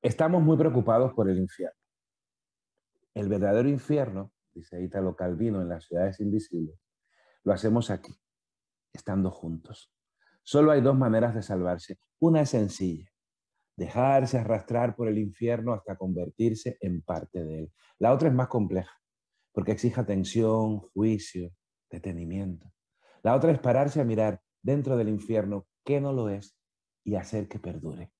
Estamos muy preocupados por el infierno. El verdadero infierno, dice Italo Calvino en Las ciudades invisibles, lo hacemos aquí, estando juntos. Solo hay dos maneras de salvarse. Una es sencilla, dejarse arrastrar por el infierno hasta convertirse en parte de él. La otra es más compleja, porque exige atención, juicio, detenimiento. La otra es pararse a mirar dentro del infierno qué no lo es y hacer que perdure.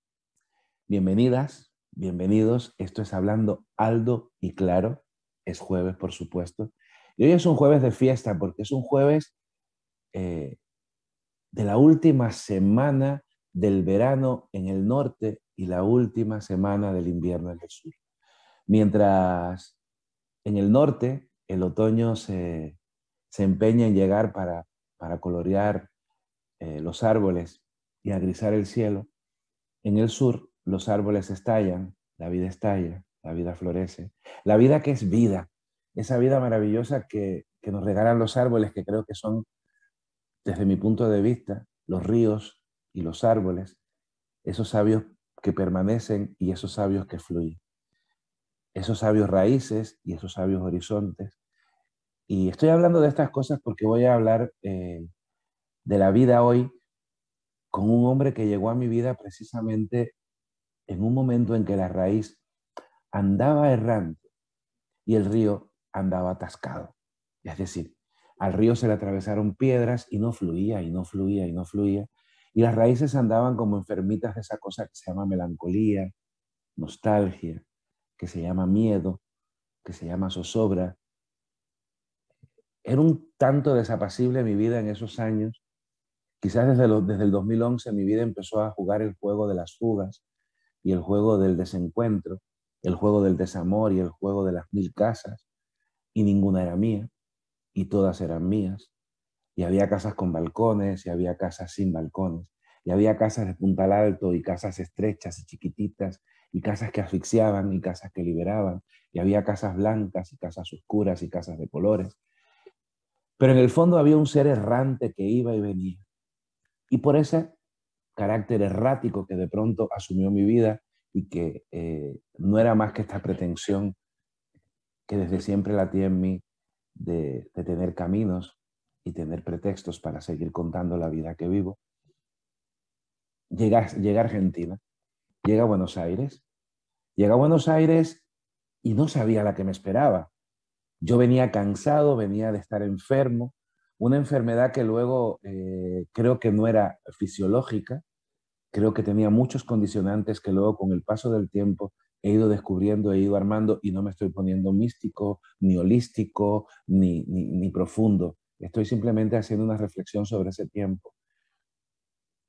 Bienvenidas, Bienvenidos, esto es Hablando Aldo y Claro, es jueves por supuesto, y hoy es un jueves de fiesta porque es un jueves eh, de la última semana del verano en el norte y la última semana del invierno en el sur. Mientras en el norte el otoño se, empeña en llegar para, para colorear eh, los árboles y agrisar el cielo, en el sur los árboles estallan, la vida estalla, la vida florece. La vida que es vida, esa vida maravillosa que, nos regalan los árboles, que creo que son, desde mi punto de vista, los ríos y los árboles, esos sabios que permanecen y esos sabios que fluyen. Esos sabios raíces y esos sabios horizontes. Y estoy hablando de estas cosas porque voy a hablar eh, de la vida hoy con un hombre que llegó a mi vida precisamente en un momento en que la raíz andaba errante y el río andaba atascado. Es decir, al río se le atravesaron piedras y no fluía y no fluía y no fluía. Y las raíces andaban como enfermitas de esa cosa que se llama melancolía, nostalgia, que se llama miedo, que se llama zozobra. Era un tanto desapacible mi vida en esos años. Quizás desde, desde el 2011 mi vida empezó a jugar el juego de las fugas, y el juego del desencuentro, el juego del desamor y el juego de las mil casas, y ninguna era mía, y todas eran mías. Y había casas con balcones, y había casas sin balcones, y había casas de puntal alto, y casas estrechas y chiquititas, y casas que asfixiaban, y casas que liberaban, y había casas blancas, y casas oscuras, y casas de colores. Pero en el fondo había un ser errante que iba y venía. Y por ese carácter errático que de pronto asumió mi vida y que eh, no era más que esta pretensión que desde siempre la tiene en mí de, tener caminos y tener pretextos para seguir contando la vida que vivo. Llega, llega Argentina, llega a Buenos Aires, llega a Buenos Aires y no sabía la que me esperaba. Yo venía cansado, venía de estar enfermo, una enfermedad que luego eh, creo que no era fisiológica, creo que tenía muchos condicionantes que luego con el paso del tiempo he ido descubriendo, he ido armando y no me estoy poniendo místico, ni holístico, ni, ni, profundo. Estoy simplemente haciendo una reflexión sobre ese tiempo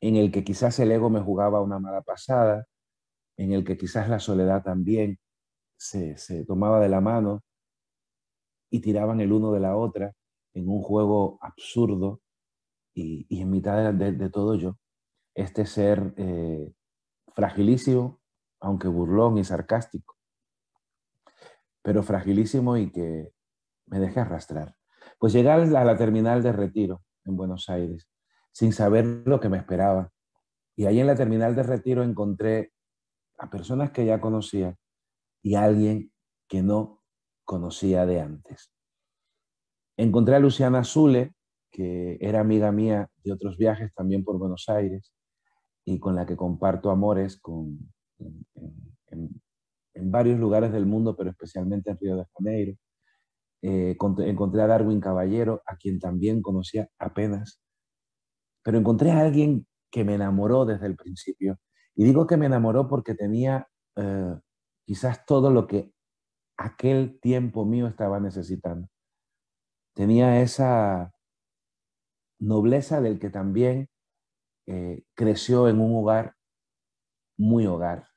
en el que quizás el ego me jugaba una mala pasada, en el que quizás la soledad también se, tomaba de la mano y tiraban el uno de la otra en un juego absurdo y, en mitad de todo yo este ser eh, fragilísimo, aunque burlón y sarcástico, pero fragilísimo y que me deje arrastrar. Pues llegué a la terminal de retiro en Buenos Aires, sin saber lo que me esperaba. Y ahí en la terminal de retiro encontré a personas que ya conocía y a alguien que no conocía de antes. Encontré a Luciana Zule, que era amiga mía de otros viajes también por Buenos Aires, y con la que comparto amores con, en, varios lugares del mundo, pero especialmente en Río de Janeiro. Eh, encontré a Darwin Caballero, a quien también conocía apenas, pero encontré a alguien que me enamoró desde el principio. Y digo que me enamoró porque tenía eh, quizás todo lo que aquel tiempo mío estaba necesitando. Tenía esa nobleza del que también eh, creció en un hogar muy hogar.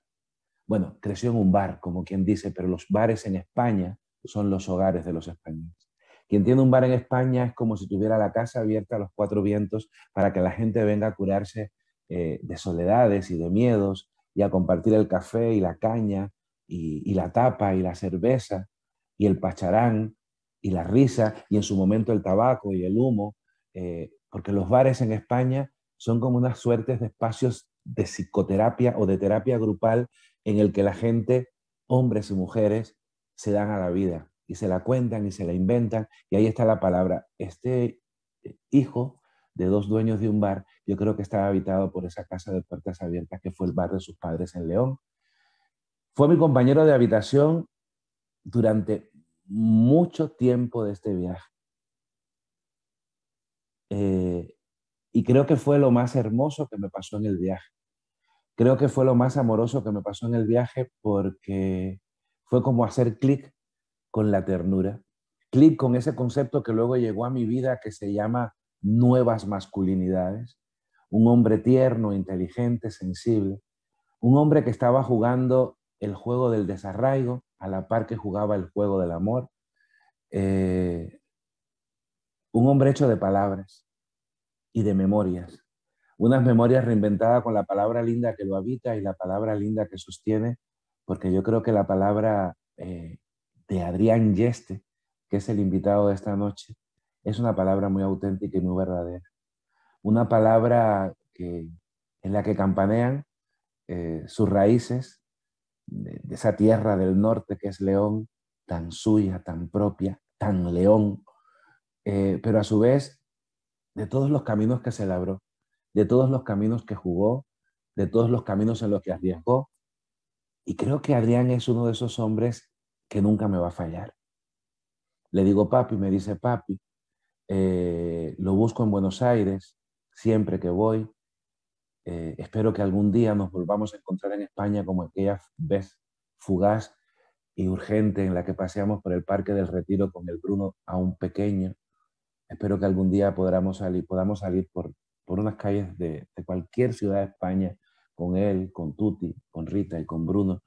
Bueno, creció en un bar, como quien dice, pero los bares en España son los hogares de los españoles. Quien tiene un bar en España es como si tuviera la casa abierta a los cuatro vientos para que la gente venga a curarse eh, de soledades y de miedos y a compartir el café y la caña y, la tapa y la cerveza y el pacharán y la risa y en su momento el tabaco y el humo, eh, porque los bares en España son como unas suertes de espacios de psicoterapia o de terapia grupal en el que la gente, hombres y mujeres, se dan a la vida y se la cuentan y se la inventan. Y ahí está la palabra. Este eh, hijo de dos dueños de un bar, yo creo que estaba habitado por esa casa de puertas abiertas que fue el bar de sus padres en León. Fue mi compañero de habitación durante mucho tiempo de este viaje. Eh, y creo que fue lo más hermoso que me pasó en el viaje. Creo que fue lo más amoroso que me pasó en el viaje porque fue como hacer clic con la ternura, clic con ese concepto que luego llegó a mi vida que se llama nuevas masculinidades, un hombre tierno, inteligente, sensible, un hombre que estaba jugando el juego del desarraigo a la par que jugaba el juego del amor, eh, un hombre hecho de palabras y de memorias, unas memorias reinventadas con la palabra linda que lo habita y la palabra linda que sostiene, porque yo creo que la palabra eh, de Adrián Yeste, que es el invitado de esta noche, es una palabra muy auténtica y muy verdadera. Una palabra en la que campanean eh, sus raíces de, esa tierra del norte que es León, tan suya, tan propia, tan león, eh, pero a su vez de todos los caminos que se labró, de todos los caminos que jugó, de todos los caminos en los que arriesgó. Y creo que Adrián es uno de esos hombres que nunca me va a fallar. Le digo papi, me dice papi, eh, lo busco en Buenos Aires siempre que voy. Eh, espero que algún día nos volvamos a encontrar en España como aquella vez fugaz y urgente en la que paseamos por el Parque del Retiro con el Bruno aún pequeño. Espero que algún día podamos salir, podamos salir por, por unas calles de, de cualquier ciudad de España con él, con Tuti, con Rita y con Bruno,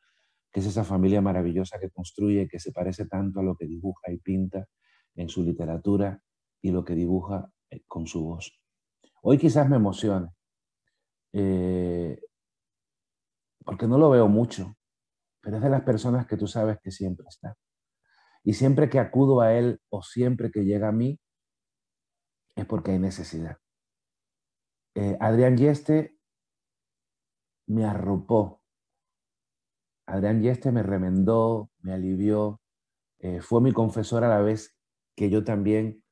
que es esa familia maravillosa que construye, que se parece tanto a lo que dibuja y pinta en su literatura y lo que dibuja eh, con su voz. Hoy quizás me emocione, eh, porque no lo veo mucho, pero es de las personas que tú sabes que siempre está. Y siempre que acudo a él o siempre que llega a mí, es porque hay necesidad. Eh, Adrián Yeste me arropó. Adrián Yeste me remendó, me alivió, fue mi confesor a la vez que yo también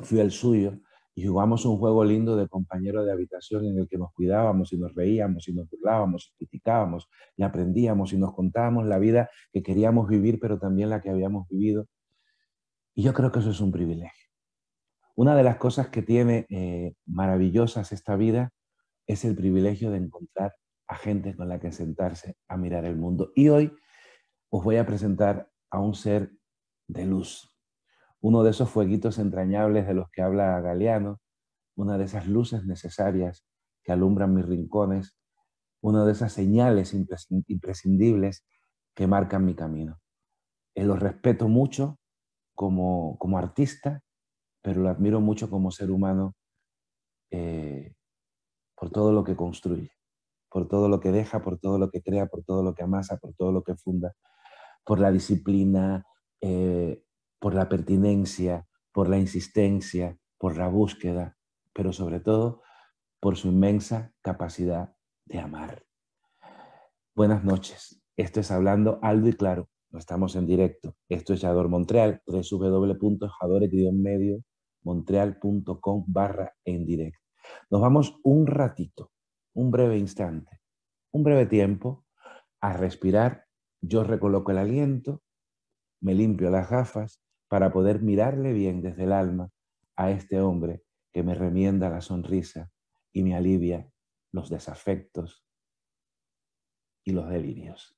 fui al suyo y jugamos un juego lindo de compañero de habitación en el que nos cuidábamos y nos reíamos y nos burlábamos y criticábamos y aprendíamos y nos contábamos la vida que queríamos vivir, pero también la que habíamos vivido. Y yo creo que eso es un privilegio. Una de las cosas que tiene eh, maravillosas esta vida es el privilegio de encontrar a gente con la que sentarse a mirar el mundo. Y hoy os voy a presentar a un ser de luz, uno de esos fueguitos entrañables de los que habla Galeano, una de esas luces necesarias que alumbran mis rincones, una de esas señales imprescindibles que marcan mi camino. Eh, lo respeto mucho como, como artista, pero lo admiro mucho como ser humano eh, por todo lo que construye, por todo lo que deja, por todo lo que crea, por todo lo que amasa, por todo lo que funda, por la disciplina, eh, por la pertinencia, por la insistencia, por la búsqueda, pero sobre todo por su inmensa capacidad de amar. Buenas noches. Esto es Hablando Aldo y Claro. No estamos en directo. Esto es Yador Montreal, www.jadore-montreal.com barra en directo. Nos vamos un ratito, un breve instante, un breve tiempo a respirar. Yo recoloco el aliento, me limpio las gafas para poder mirarle bien desde el alma a este hombre que me remienda la sonrisa y me alivia los desafectos y los delirios.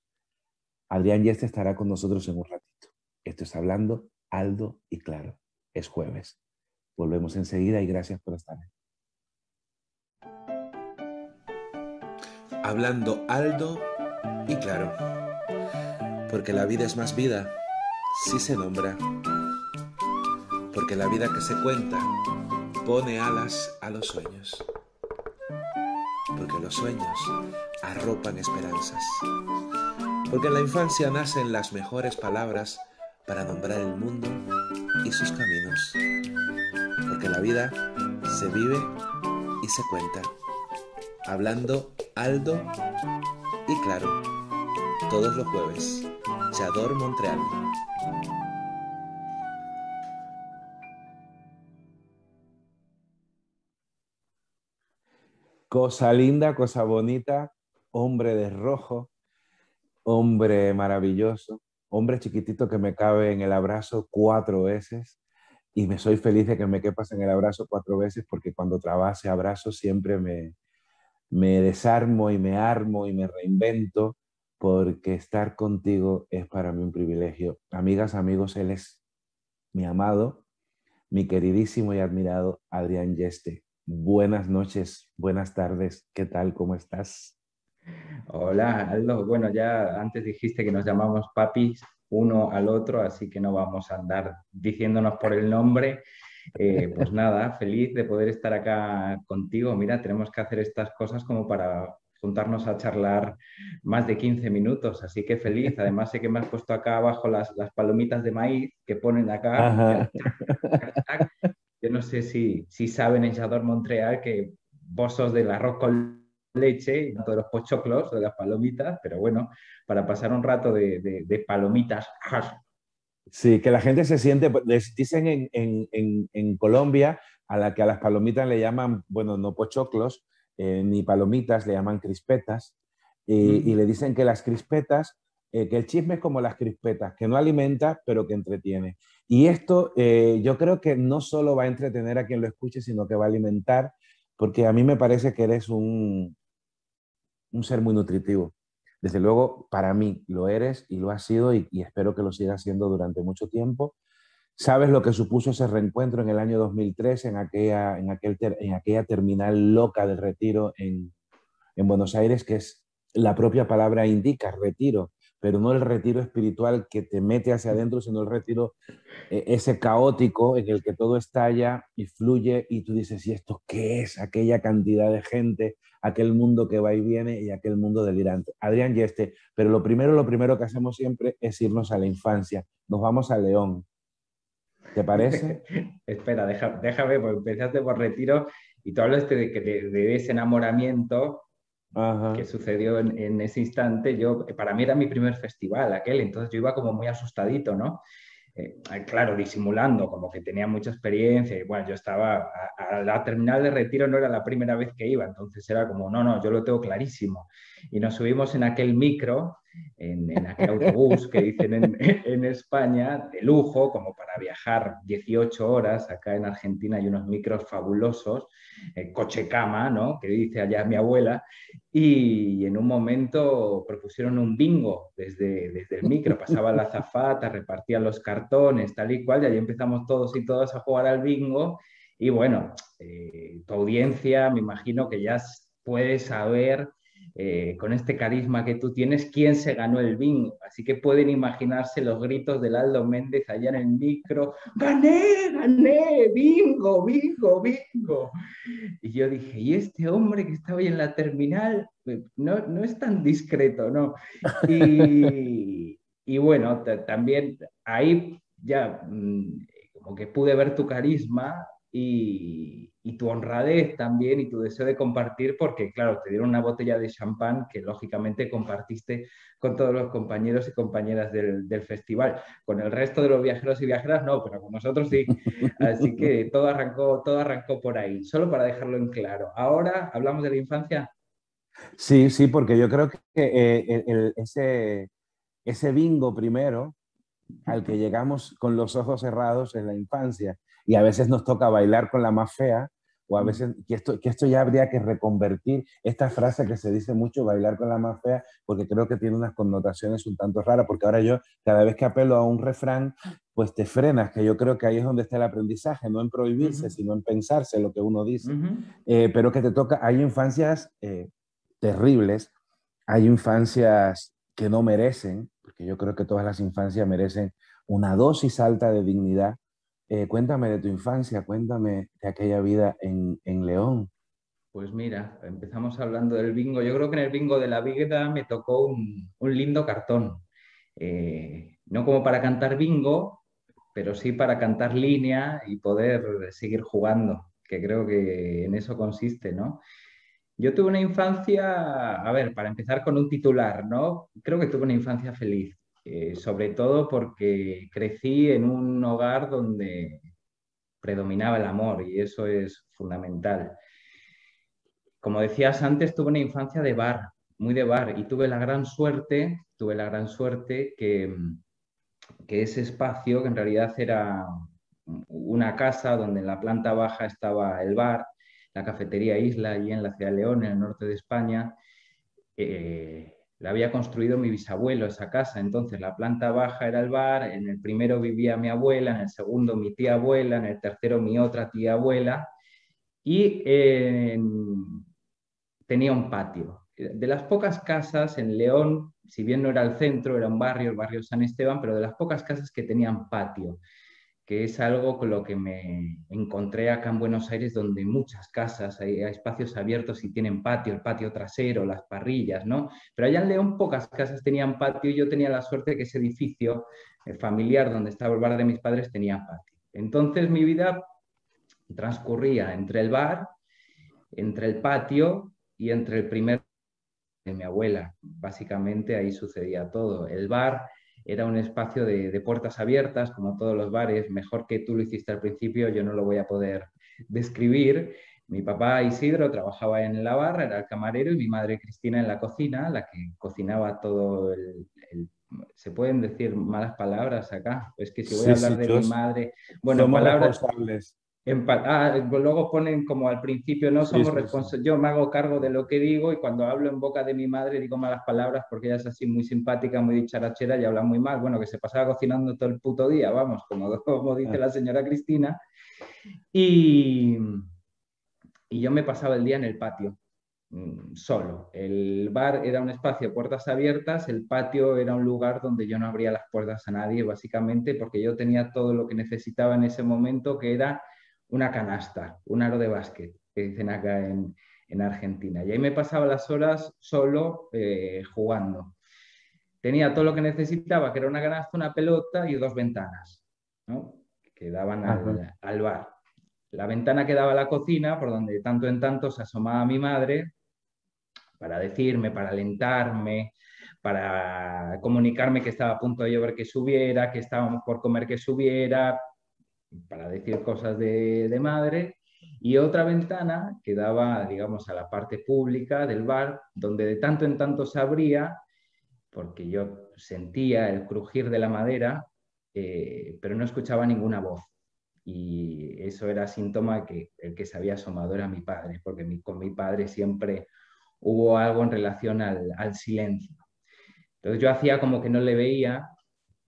Adrián Yeste estará con nosotros en un ratito. Esto es hablando Aldo y Claro. Es jueves. Volvemos enseguida y gracias por estar. hablando alto y claro, porque la vida es más vida si se nombra, porque la vida que se cuenta pone alas a los sueños, porque los sueños arropan esperanzas, porque en la infancia nacen las mejores palabras para nombrar el mundo y sus caminos, porque la vida se vive y se cuenta, hablando alto y claro, todos los jueves, Chador Montreal. Cosa linda, cosa bonita, hombre de rojo, hombre maravilloso, hombre chiquitito que me cabe en el abrazo cuatro veces y me soy feliz de que me quepas en el abrazo cuatro veces porque cuando trabajo abrazo siempre me, me desarmo y me armo y me reinvento porque estar contigo es para mí un privilegio. Amigas, amigos, él es mi amado, mi queridísimo y admirado Adrián Yeste. Buenas noches, buenas tardes, ¿qué tal? ¿Cómo estás? Hola, Aldo. Bueno, ya antes dijiste que nos llamamos papis uno al otro, así que no vamos a andar diciéndonos por el nombre. Eh, pues nada, feliz de poder estar acá contigo. Mira, tenemos que hacer estas cosas como para juntarnos a charlar más de 15 minutos, así que feliz. Además sé que me has puesto acá abajo las, las palomitas de maíz que ponen acá. Yo no sé si, si saben en Chador Montreal que vos sos del arroz con leche y no de los pochoclos, de las palomitas, pero bueno, para pasar un rato de, de, palomitas. Sí, que la gente se siente, dicen en, en, en, Colombia a la que a las palomitas le llaman, bueno, no pochoclos, eh, ni palomitas, le llaman crispetas, y, le dicen que las crispetas, eh, que el chisme es como las crispetas, que no alimenta, pero que entretiene. Y esto eh, yo creo que no solo va a entretener a quien lo escuche, sino que va a alimentar, porque a mí me parece que eres un, un ser muy nutritivo. Desde luego, para mí lo eres y lo has sido y, espero que lo sigas siendo durante mucho tiempo. Sabes lo que supuso ese reencuentro en el año 2003 en aquella, en aquel en aquella terminal loca del retiro en, en Buenos Aires, que es la propia palabra indica, retiro pero no el retiro espiritual que te mete hacia adentro, sino el retiro eh, ese caótico en el que todo estalla y fluye y tú dices, ¿y esto qué es? Aquella cantidad de gente, aquel mundo que va y viene y aquel mundo delirante. Adrián y este, pero lo primero, lo primero que hacemos siempre es irnos a la infancia. Nos vamos a León. ¿Te parece? Espera, déjame, porque empezaste por retiro y tú hablaste de, de, de ese enamoramiento que sucedió en, ese instante, yo, para mí era mi primer festival aquel, entonces yo iba como muy asustadito, ¿no? Eh, claro, disimulando, como que tenía mucha experiencia y bueno, yo estaba a, la terminal de retiro, no era la primera vez que iba, entonces era como, no, no, yo lo tengo clarísimo. Y nos subimos en aquel micro, en, aquel autobús que dicen en, España, de lujo, como para viajar 18 horas, acá en Argentina hay unos micros fabulosos, eh, coche cama, ¿no? Que dice allá mi abuela, y en un momento propusieron un bingo desde, desde el micro, pasaba la zafata, repartían los cartones, tal y cual, y ahí empezamos todos y todas a jugar al bingo, y bueno, eh, tu audiencia me imagino que ya puede saber eh, con este carisma que tú tienes, quién se ganó el bingo. Así que pueden imaginarse los gritos del Aldo Méndez allá en el micro, gané, gané, bingo, bingo, bingo. Y yo dije, ¿y este hombre que está hoy en la terminal? Pues, no, no es tan discreto, ¿no? Y, y bueno, también ahí ya mm, como que pude ver tu carisma y, y tu honradez también y tu deseo de compartir, porque claro, te dieron una botella de champán que lógicamente compartiste con todos los compañeros y compañeras del, festival. Con el resto de los viajeros y viajeras no, pero con nosotros sí. Así que todo arrancó, todo arrancó por ahí, solo para dejarlo en claro. Ahora hablamos de la infancia. Sí, sí, porque yo creo que eh, ese, ese bingo primero al que llegamos con los ojos cerrados en la infancia y a veces nos toca bailar con la más fea, o a veces que esto, que esto ya habría que reconvertir esta frase que se dice mucho, bailar con la más fea, porque creo que tiene unas connotaciones un tanto raras, porque ahora yo cada vez que apelo a un refrán, pues te frenas, que yo creo que ahí es donde está el aprendizaje, no en prohibirse, sino en pensarse lo que uno dice, eh, pero que te toca, hay infancias... Eh, terribles, hay infancias que no merecen, porque yo creo que todas las infancias merecen una dosis alta de dignidad. Eh, cuéntame de tu infancia, cuéntame de aquella vida en, León. Pues mira, empezamos hablando del bingo. Yo creo que en el bingo de la vida me tocó un, lindo cartón. Eh, no como para cantar bingo, pero sí para cantar línea y poder seguir jugando, que creo que en eso consiste, ¿no? Yo tuve una infancia, a ver, para empezar con un titular, ¿no? Creo que tuve una infancia feliz, eh, sobre todo porque crecí en un hogar donde predominaba el amor y eso es fundamental. Como decías antes, tuve una infancia de bar, muy de bar, y tuve la gran suerte, tuve la gran suerte que, que ese espacio, que en realidad era una casa donde en la planta baja estaba el bar, la cafetería Isla, allí en la ciudad de León, en el norte de España. Eh, la había construido mi bisabuelo esa casa, entonces la planta baja era el bar, en el primero vivía mi abuela, en el segundo mi tía abuela, en el tercero mi otra tía abuela. Y tenía un patio. De las pocas casas en León, si bien no era el centro, era un barrio, el barrio San Esteban, pero de las pocas casas que tenían patio que es algo con lo que me encontré acá en Buenos Aires, donde muchas casas hay, espacios abiertos y tienen patio, el patio trasero, las parrillas, ¿no? Pero allá en León pocas casas tenían patio y yo tenía la suerte de que ese edificio eh, familiar donde estaba el bar de mis padres tenía patio. Entonces mi vida transcurría entre el bar, entre el patio y entre el primer de mi abuela. Básicamente ahí sucedía todo. El bar era un espacio de, puertas abiertas, como todos los bares, mejor que tú lo hiciste al principio, yo no lo voy a poder describir. Mi papá Isidro trabajaba en la barra, era el camarero, y mi madre Cristina en la cocina, la que cocinaba todo el... ¿Se pueden decir malas palabras acá? Es que si voy a hablar de mi madre... Bueno, palabras... Ah, luego ponen como al principio, no somos responsables, yo me hago cargo de lo que digo y cuando hablo en boca de mi madre digo malas palabras porque ella es así muy simpática, muy dicharachera y habla muy mal, bueno, que se pasaba cocinando todo el puto día, vamos, como, como dice la señora Cristina. Y, y yo me pasaba el día en el patio, mm, solo. El bar era un espacio, puertas abiertas, el patio era un lugar donde yo no abría las puertas a nadie, básicamente porque yo tenía todo lo que necesitaba en ese momento, que era una canasta, un aro de básquet, que dicen acá en, Argentina. Y ahí me pasaba las horas solo eh, jugando. Tenía todo lo que necesitaba, que era una canasta, una pelota y dos ventanas, que daban al, bar. La ventana que daba a la cocina, por donde de tanto en tanto se asomaba mi madre para decirme, para alentarme, para comunicarme que estaba a punto de llover que subiera, que estábamos por comer que subiera, para decir cosas de, madre, y otra ventana que daba, digamos, a la parte pública del bar, donde de tanto en tanto se abría, porque yo sentía el crujir de la madera, eh, pero no escuchaba ninguna voz. Y eso era síntoma que el que se había asomado era mi padre, porque con mi padre siempre hubo algo en relación al, al silencio. Entonces yo hacía como que no le veía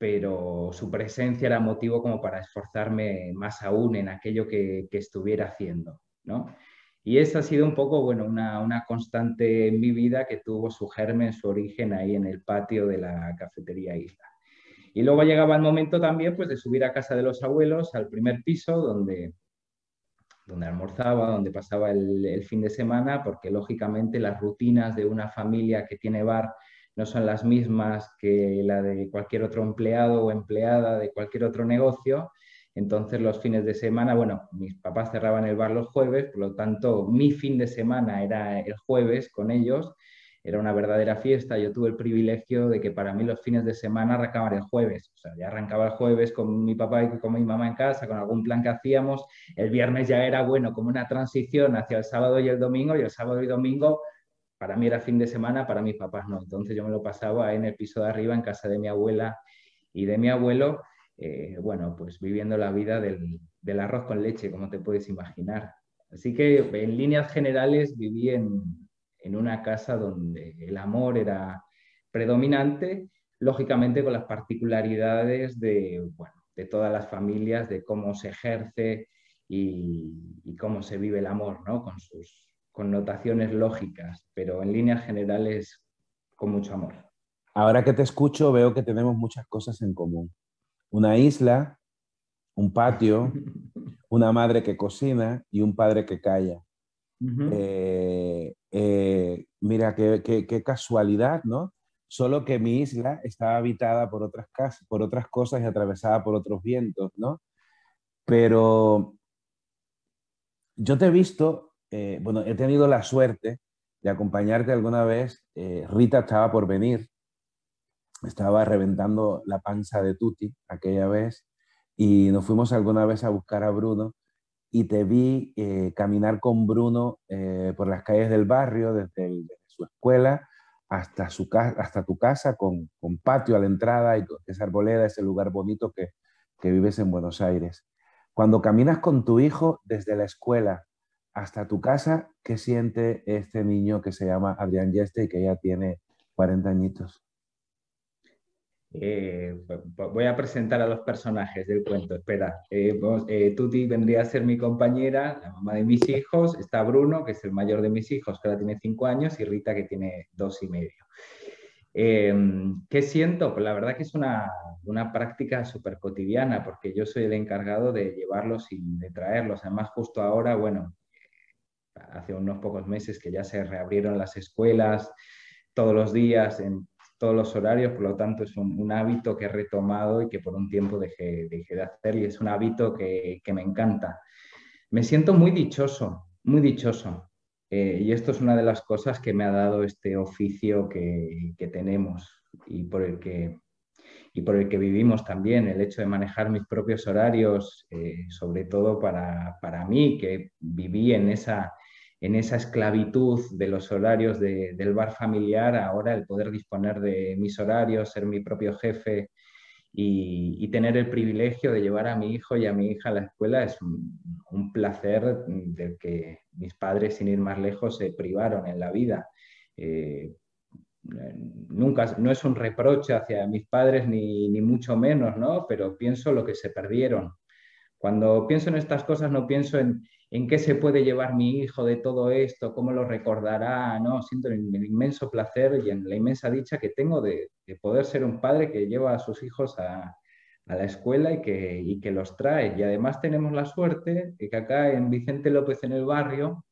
pero su presencia era motivo como para esforzarme más aún en aquello que, estuviera haciendo, ¿no? Y esa ha sido un poco, bueno, una, constante en mi vida que tuvo su germen, su origen ahí en el patio de la cafetería Isla. Y luego llegaba el momento también pues, de subir a casa de los abuelos, al primer piso, donde, donde almorzaba, donde pasaba el fin de semana, porque lógicamente las rutinas de una familia que tiene bar no son las mismas que la de cualquier otro empleado o empleada de cualquier otro negocio. Entonces los fines de semana, bueno, mis papás cerraban el bar los jueves, por lo tanto mi fin de semana era el jueves con ellos, era una verdadera fiesta. Yo tuve el privilegio de que para mí los fines de semana arrancaban el jueves, o sea, ya arrancaba el jueves con mi papá y con mi mamá en casa, con algún plan que hacíamos. El viernes ya era, bueno, como una transición hacia el sábado y el domingo, y el sábado y domingo para mí era fin de semana, para mis papás no. Entonces yo me lo pasaba en el piso de arriba, en casa de mi abuela y de mi abuelo, eh, bueno, pues viviendo la vida del, arroz con leche, como te puedes imaginar. Así que en líneas generales viví en, una casa donde el amor era predominante, lógicamente con las particularidades de, de todas las familias, de cómo se ejerce y, y, cómo se vive el amor, ¿no? Con sus connotaciones lógicas, pero en líneas generales con mucho amor. Ahora que te escucho veo que tenemos muchas cosas en común. Una isla, un patio, una madre que cocina y un padre que calla. Eh, eh, mira, qué, qué, casualidad, ¿no? Solo que mi isla estaba habitada por otras, casas, por otras cosas y atravesada por otros vientos, ¿no? Pero yo te he visto, eh, bueno, he tenido la suerte de acompañarte alguna vez. Rita estaba por venir, estaba reventando la panza de Tuti aquella vez y nos fuimos alguna vez a buscar a Bruno y te vi eh, caminar con Bruno eh, por las calles del barrio, desde, su escuela hasta, su hasta tu casa, con, con, patio a la entrada y esa arboleda, ese lugar bonito que, que vives en Buenos Aires. Cuando caminas con tu hijo desde la escuela hasta tu casa, ¿qué siente este niño que se llama Adrián Yeste y que ya tiene 40 añitos? Eh, voy a presentar a los personajes del cuento. Espera, eh, eh, Tuti vendría a ser mi compañera, la mamá de mis hijos. Está Bruno, que es el mayor de mis hijos, que ahora tiene cinco años, y Rita, que tiene dos y medio. Em, ¿Qué siento? Pues la verdad que es una, una práctica súper cotidiana, porque yo soy el encargado de llevarlos y de traerlos. Además, justo ahora, bueno, hace unos pocos meses que ya se reabrieron las escuelas todos los días en todos los horarios, por lo tanto es un, hábito que he retomado y que por un tiempo dejé, de hacer y es un hábito que, me encanta. Me siento muy dichoso, muy dichoso. Eh, y esto es una de las cosas que me ha dado este oficio que, tenemos y por, el que, y por el que vivimos también, el hecho de manejar mis propios horarios, eh, sobre todo para, para mí, que viví en esa, en esa esclavitud de los horarios del bar familiar, ahora el poder disponer de mis horarios, ser mi propio jefe y, tener el privilegio de llevar a mi hijo y a mi hija a la escuela es un, placer del que mis padres, sin ir más lejos, se privaron en la vida. Eh, nunca, no es un reproche hacia mis padres ni, ni mucho menos, ¿no? Pero pienso lo que se perdieron. Cuando pienso en estas cosas no pienso en, en qué se puede llevar mi hijo de todo esto, cómo lo recordará, ¿no? Siento el, inmenso placer y la inmensa dicha que tengo de, poder ser un padre que lleva a sus hijos a, la escuela y que, los trae. Y además tenemos la suerte de que acá en Vicente López, en el barrio,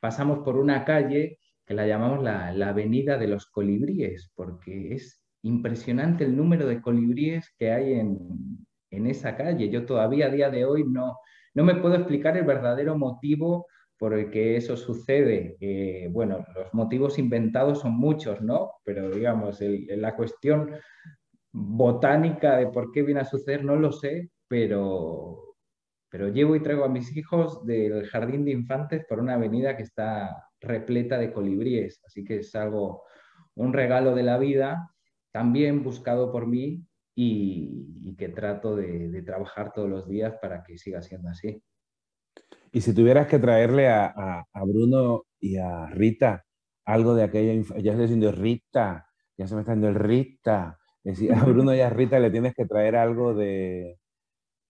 pasamos por una calle que la llamamos la, Avenida de los Colibríes, porque es impresionante el número de colibríes que hay en esa calle. Yo todavía a día de hoy no, no me puedo explicar el verdadero motivo por el que eso sucede. Eh, bueno, los motivos inventados son muchos, ¿no? Pero digamos, la cuestión botánica de por qué viene a suceder no lo sé, pero, pero llevo y traigo a mis hijos del jardín de infantes por una avenida que está repleta de colibríes, así que es algo, un regalo de la vida, también buscado por mí y, que trato de, trabajar todos los días para que siga siendo así. Y si tuvieras que traerle a, Bruno y a Rita algo de aquella, ya estoy diciendo Rita, ya se me está dando el Rita, decir, a Bruno y a Rita le tienes que traer algo de,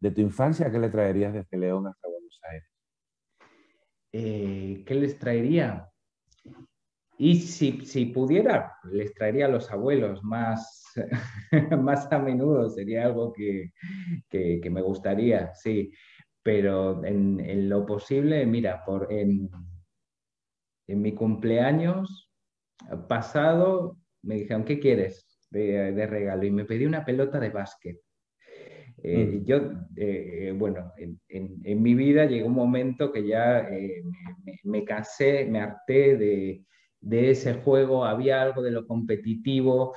tu infancia, ¿qué le traerías desde León hasta Buenos Aires? Eh, ¿Qué les traería? Y si, si, pudiera, les traería a los abuelos más, más a menudo, sería algo que, que, me gustaría, sí. Pero en, en, lo posible, mira, por, en, en mi cumpleaños pasado me dijeron, ¿qué quieres de, de regalo? Y me pedí una pelota de básquet. Eh, mm. Yo, eh, bueno, en, en, en, mi vida llegó un momento que ya eh, me, me, cansé, me harté de, de ese juego, había algo de lo competitivo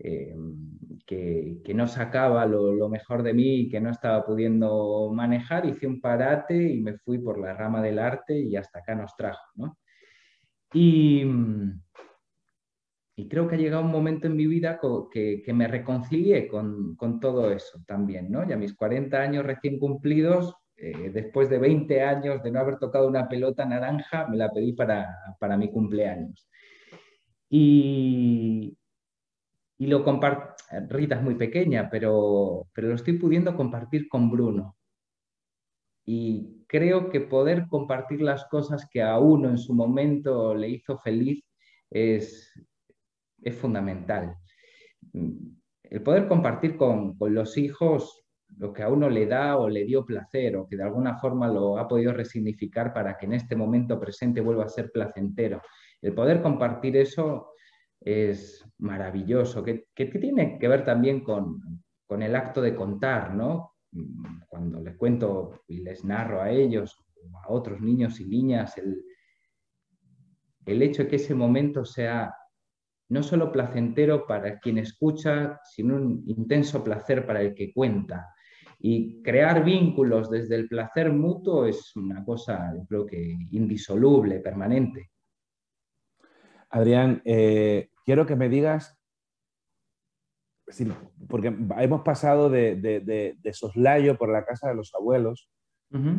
eh, que, no sacaba lo, mejor de mí y que no estaba pudiendo manejar, hice un parate y me fui por la rama del arte y hasta acá nos trajo. Y, creo que ha llegado un momento en mi vida que, me reconcilié con, todo eso también. ¿no? Y a mis 40 años recién cumplidos, eh, después de 20 años de no haber tocado una pelota naranja, me la pedí para, para mi cumpleaños. Y, y lo comparto, Rita es muy pequeña, pero, pero lo estoy pudiendo compartir con Bruno. y creo que poder compartir las cosas que a uno en su momento le hizo feliz es, es fundamental. El poder compartir con, los hijos lo que a uno le da o le dio placer o que de alguna forma lo ha podido resignificar para que en este momento presente vuelva a ser placentero. El poder compartir eso es maravilloso, que, tiene que ver también con, con, el acto de contar, ¿no? cuando les cuento y les narro a ellos, a otros niños y niñas, el, el hecho de que ese momento sea no solo placentero para quien escucha, sino un intenso placer para el que cuenta. Y crear vínculos desde el placer mutuo es una cosa, creo que indisoluble, permanente. Adrián, eh, quiero que me digas porque hemos pasado de, de, soslayo por la casa de los abuelos,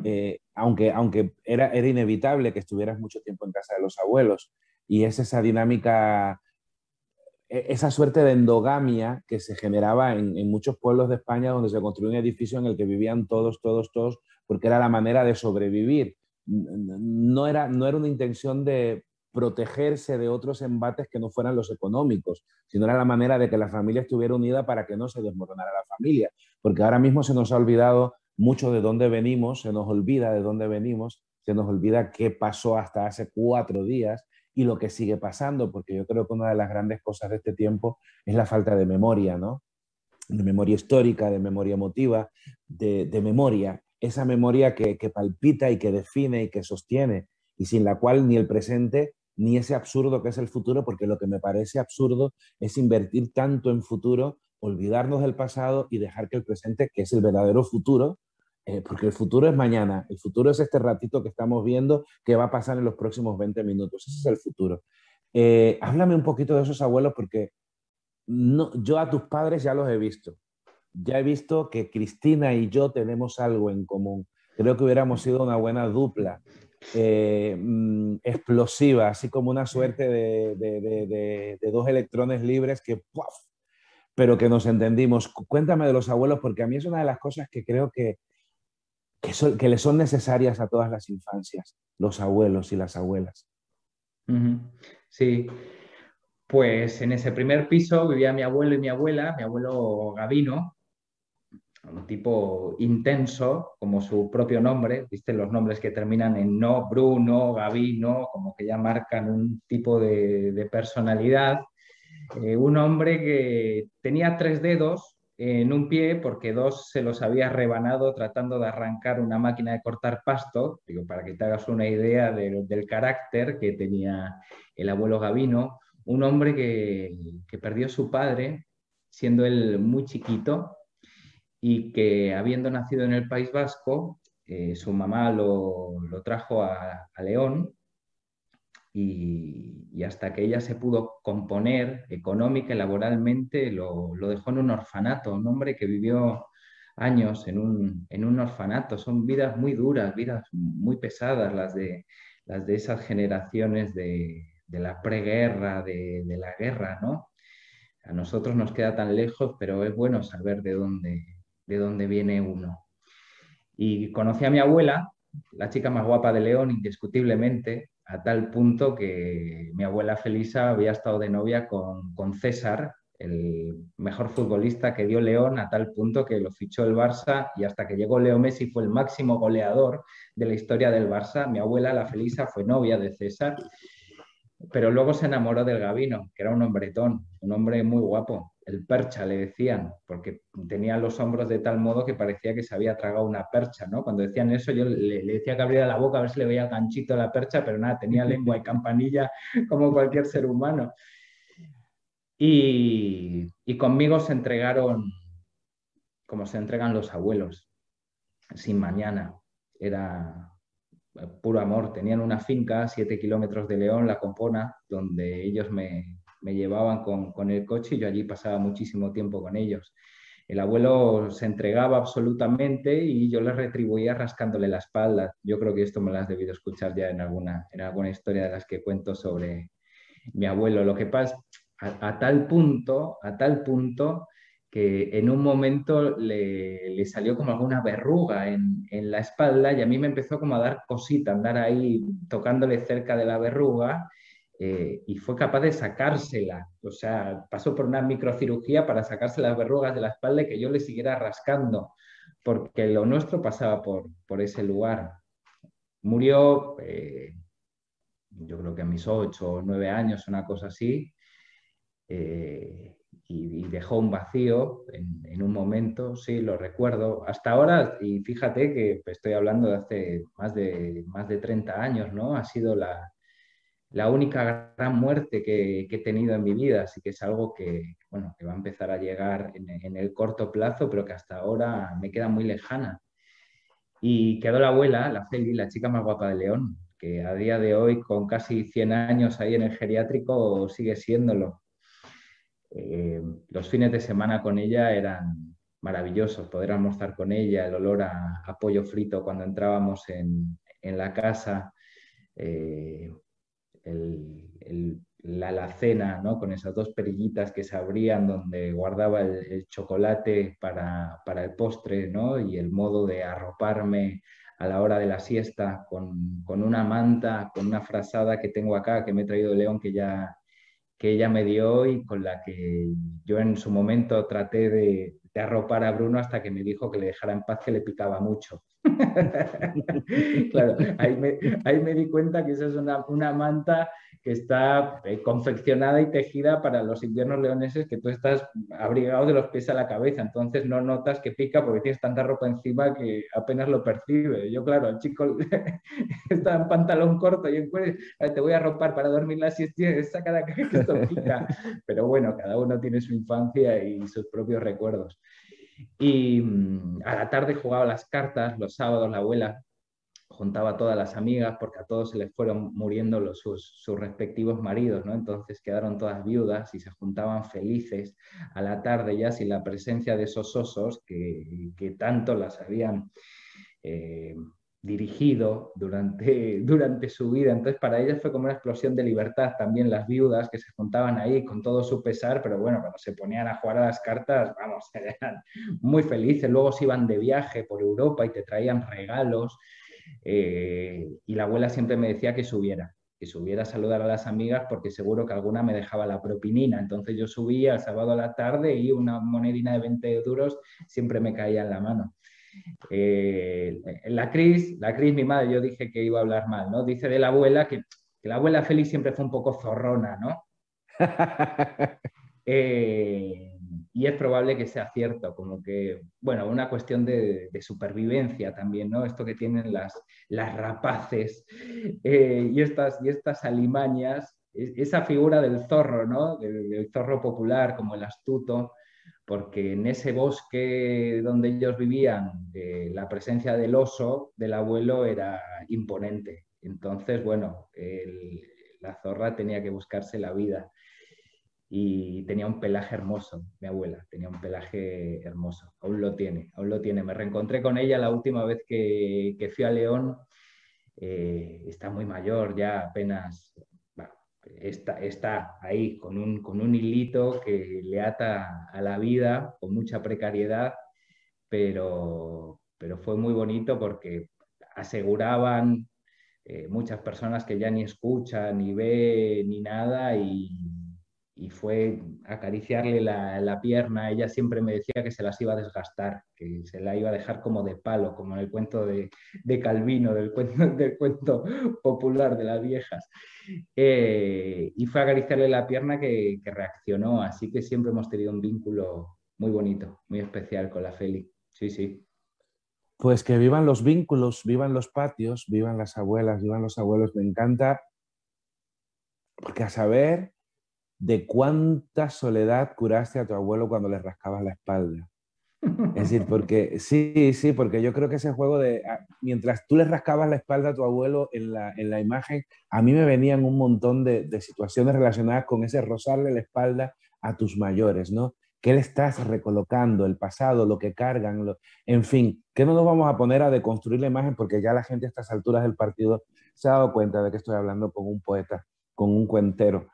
eh, aunque, aunque era, era inevitable que estuvieras mucho tiempo en casa de los abuelos, y es esa dinámica, e, esa suerte de endogamia que se generaba en, en, muchos pueblos de España donde se construyó un edificio en el que vivían todos, todos, todos, porque era la manera de sobrevivir. No era, no era una intención de protegerse de otros embates que no fueran los económicos, sino era la manera de que la familia estuviera unida para que no se desmoronara la familia, porque ahora mismo se nos ha olvidado mucho de dónde venimos, se nos olvida de dónde venimos, se nos olvida qué pasó hasta hace cuatro días y lo que sigue pasando, porque yo creo que una de las grandes cosas de este tiempo es la falta de memoria, ¿no? De memoria histórica, de memoria emotiva, de, memoria, esa memoria que, que palpita y que define y que sostiene, y sin la cual ni el presente ni ese absurdo que es el futuro, porque lo que me parece absurdo es invertir tanto en futuro, olvidarnos del pasado y dejar que el presente, que es el verdadero futuro, eh, porque el futuro es mañana, el futuro es este ratito que estamos viendo que va a pasar en los próximos 20 minutos, ese es el futuro. Eh, háblame un poquito de esos abuelos porque no, yo a tus padres ya los he visto, ya he visto que Cristina y yo tenemos algo en común. Creo que hubiéramos sido una buena dupla eh, mm, explosiva, así como una suerte de, dos electrones libres que, pero que nos entendimos. Cuéntame de los abuelos, porque a mí es una de las cosas que creo que, que, que le son necesarias a todas las infancias, los abuelos y las abuelas. Sí, pues en ese primer piso vivía mi abuelo y mi abuela, mi abuelo Gavino, un tipo intenso, como su propio nombre, viste los nombres que terminan en no, Bruno, Gavino, como que ya marcan un tipo de, personalidad. Eh, un hombre que tenía tres dedos en un pie porque dos se los había rebanado tratando de arrancar una máquina de cortar pasto, digo, para que te hagas una idea del carácter que tenía el abuelo Gavino, un hombre que, perdió su padre siendo él muy chiquito, y que habiendo nacido en el País Vasco, eh, su mamá lo, trajo a, León y, hasta que ella se pudo componer económica y laboralmente lo, dejó en un orfanato, un hombre que vivió años en un, orfanato. Son vidas muy duras, vidas muy pesadas las de, las de esas generaciones de, la preguerra, de, de la guerra, ¿no? A nosotros nos queda tan lejos, pero es bueno saber de dónde, de dónde viene uno. Y conocí a mi abuela, la chica más guapa de León, indiscutiblemente, a tal punto que mi abuela Felisa había estado de novia con, con César, el mejor futbolista que dio León, a tal punto que lo fichó el Barça y hasta que llegó Leo Messi fue el máximo goleador de la historia del Barça. Mi abuela, la Felisa, fue novia de César, pero luego se enamoró del Gabino, que era un hombretón, un hombre muy guapo el percha le decían, porque tenía los hombros de tal modo que parecía que se había tragado una percha, ¿no? Cuando decían eso yo le, decía que abriera la boca a ver si le veía ganchito la percha, pero nada, tenía lengua y campanilla como cualquier ser humano. Y, y conmigo se entregaron como se entregan los abuelos, sin mañana. Era puro amor. Tenían una finca a siete kilómetros de León, La Compona, donde ellos me, me llevaban con, el coche y yo allí pasaba muchísimo tiempo con ellos. El abuelo se entregaba absolutamente y yo le retribuía rascándole la espalda. Yo creo que esto me lo has debido escuchar ya en alguna, en alguna historia de las que cuento sobre mi abuelo. Lo que pasa, a, tal punto, a tal punto que en un momento le, salió como alguna verruga en, la espalda y a mí me empezó como a dar cosita, andar ahí tocándole cerca de la verruga eh, y fue capaz de sacársela. O sea, pasó por una microcirugía para sacarse las verrugas de la espalda y que yo le siguiera rascando, porque lo nuestro pasaba por, por ese lugar. Murió, eh, yo creo que a mis ocho o nueve años, una cosa así. Eh, y, dejó un vacío en, un momento, sí, lo recuerdo. Hasta ahora, y fíjate que estoy hablando de hace más de, más de 30 años, ¿no? Ha sido la, la única gran muerte que, he tenido en mi vida, así que es algo que, bueno, que va a empezar a llegar en, el corto plazo, pero que hasta ahora me queda muy lejana. Y quedó la abuela, la Feli, la chica más guapa de León, que a día de hoy, con casi 100 años ahí en el geriátrico, sigue siéndolo. Eh, los fines de semana con ella eran maravillosos, poder almorzar con ella, el olor a, pollo frito cuando entrábamos en, la casa, eh, la alacena ¿no? con esas dos perillitas que se abrían donde guardaba el, chocolate para, el postre ¿no? y el modo de arroparme a la hora de la siesta con, con, una manta, con una frazada que tengo acá que me he traído de León que ya que ella me dio y con la que yo en su momento traté de, arropar a Bruno hasta que me dijo que le dejara en paz, que le picaba mucho. claro, ahí me, ahí me, di cuenta que esa es una, una manta que está eh, confeccionada y tejida para los inviernos leoneses que tú estás abrigado de los pies a la cabeza, entonces no notas que pica porque tienes tanta ropa encima que apenas lo percibe. Yo, claro, el chico está en pantalón corto y en te voy a ropar para dormir la siesta, saca de que esto pica. Pero bueno, cada uno tiene su infancia y sus propios recuerdos. Y mm, a la tarde jugaba las cartas, los sábados la abuela juntaba a todas las amigas porque a todos se les fueron muriendo los, sus, respectivos maridos, ¿no? Entonces quedaron todas viudas y se juntaban felices a la tarde ya sin la presencia de esos osos que, que tanto las habían eh, dirigido durante, durante su vida. Entonces para ellas fue como una explosión de libertad también las viudas que se juntaban ahí con todo su pesar, pero bueno, cuando se ponían a jugar a las cartas, vamos, eran muy felices. Luego se iban de viaje por Europa y te traían regalos eh, y la abuela siempre me decía que subiera, que subiera a saludar a las amigas porque seguro que alguna me dejaba la propinina. Entonces yo subía el sábado a la tarde y una monedina de 20 duros siempre me caía en la mano. Eh, la Cris, la Cris, mi madre, yo dije que iba a hablar mal, ¿no? Dice de la abuela que, la abuela Félix siempre fue un poco zorrona, ¿no? eh, y es probable que sea cierto, como que, bueno, una cuestión de, supervivencia también, ¿no? Esto que tienen las, las rapaces eh, y, estas, y estas alimañas, esa figura del zorro, ¿no? Del, zorro popular como el astuto, porque en ese bosque donde ellos vivían, eh, la presencia del oso, del abuelo, era imponente. Entonces, bueno, la zorra tenía que buscarse la vida y tenía un pelaje hermoso, mi abuela, tenía un pelaje hermoso, aún lo tiene, aún lo tiene. Me reencontré con ella la última vez que, que fui a León, eh, está muy mayor, ya apenas está, está, ahí con un, con un hilito que le ata a la vida con mucha precariedad, pero, pero fue muy bonito porque aseguraban eh, muchas personas que ya ni escuchan, ni ve, ni nada, y, y fue acariciarle la, pierna. Ella siempre me decía que se las iba a desgastar, que se la iba a dejar como de palo, como en el cuento de, Calvino, del cuento, del cuento popular de las viejas. Eh, y fue acariciarle la pierna que, reaccionó, así que siempre hemos tenido un vínculo muy bonito, muy especial con la Feli. Sí, sí. Pues que vivan los vínculos, vivan los patios, vivan las abuelas, vivan los abuelos. Me encanta, porque a saber de cuánta soledad curaste a tu abuelo cuando le rascabas la espalda. Es decir, porque sí, sí, porque yo creo que ese juego de, ah, mientras tú le rascabas la espalda a tu abuelo en la, en la imagen, a mí me venían un montón de, de, situaciones relacionadas con ese rozarle la espalda a tus mayores, ¿no? ¿Qué le estás recolocando? El pasado, lo que cargan, en fin, que no nos vamos a poner a deconstruir la imagen porque ya la gente a estas alturas del partido se ha dado cuenta de que estoy hablando con un poeta, con un cuentero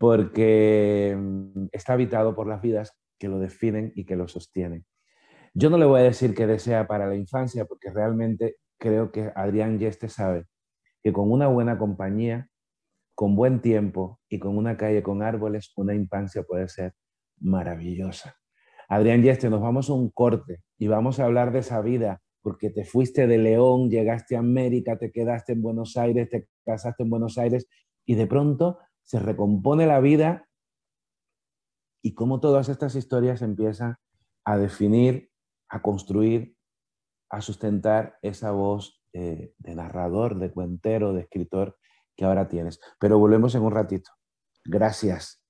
porque mm, está habitado por las vidas que lo definen y que lo sostienen. Yo no le voy a decir que desea para la infancia, porque realmente creo que Adrián Yeste sabe que con una buena compañía, con buen tiempo y con una calle con árboles, una infancia puede ser maravillosa. Adrián Yeste, nos vamos a un corte y vamos a hablar de esa vida, porque te fuiste de León, llegaste a América, te quedaste en Buenos Aires, te casaste en Buenos Aires y de pronto se recompone la vida y cómo todas estas historias empiezan a definir, a construir, a sustentar esa voz eh, de narrador, de cuentero, de escritor que ahora tienes. Pero volvemos en un ratito. Gracias.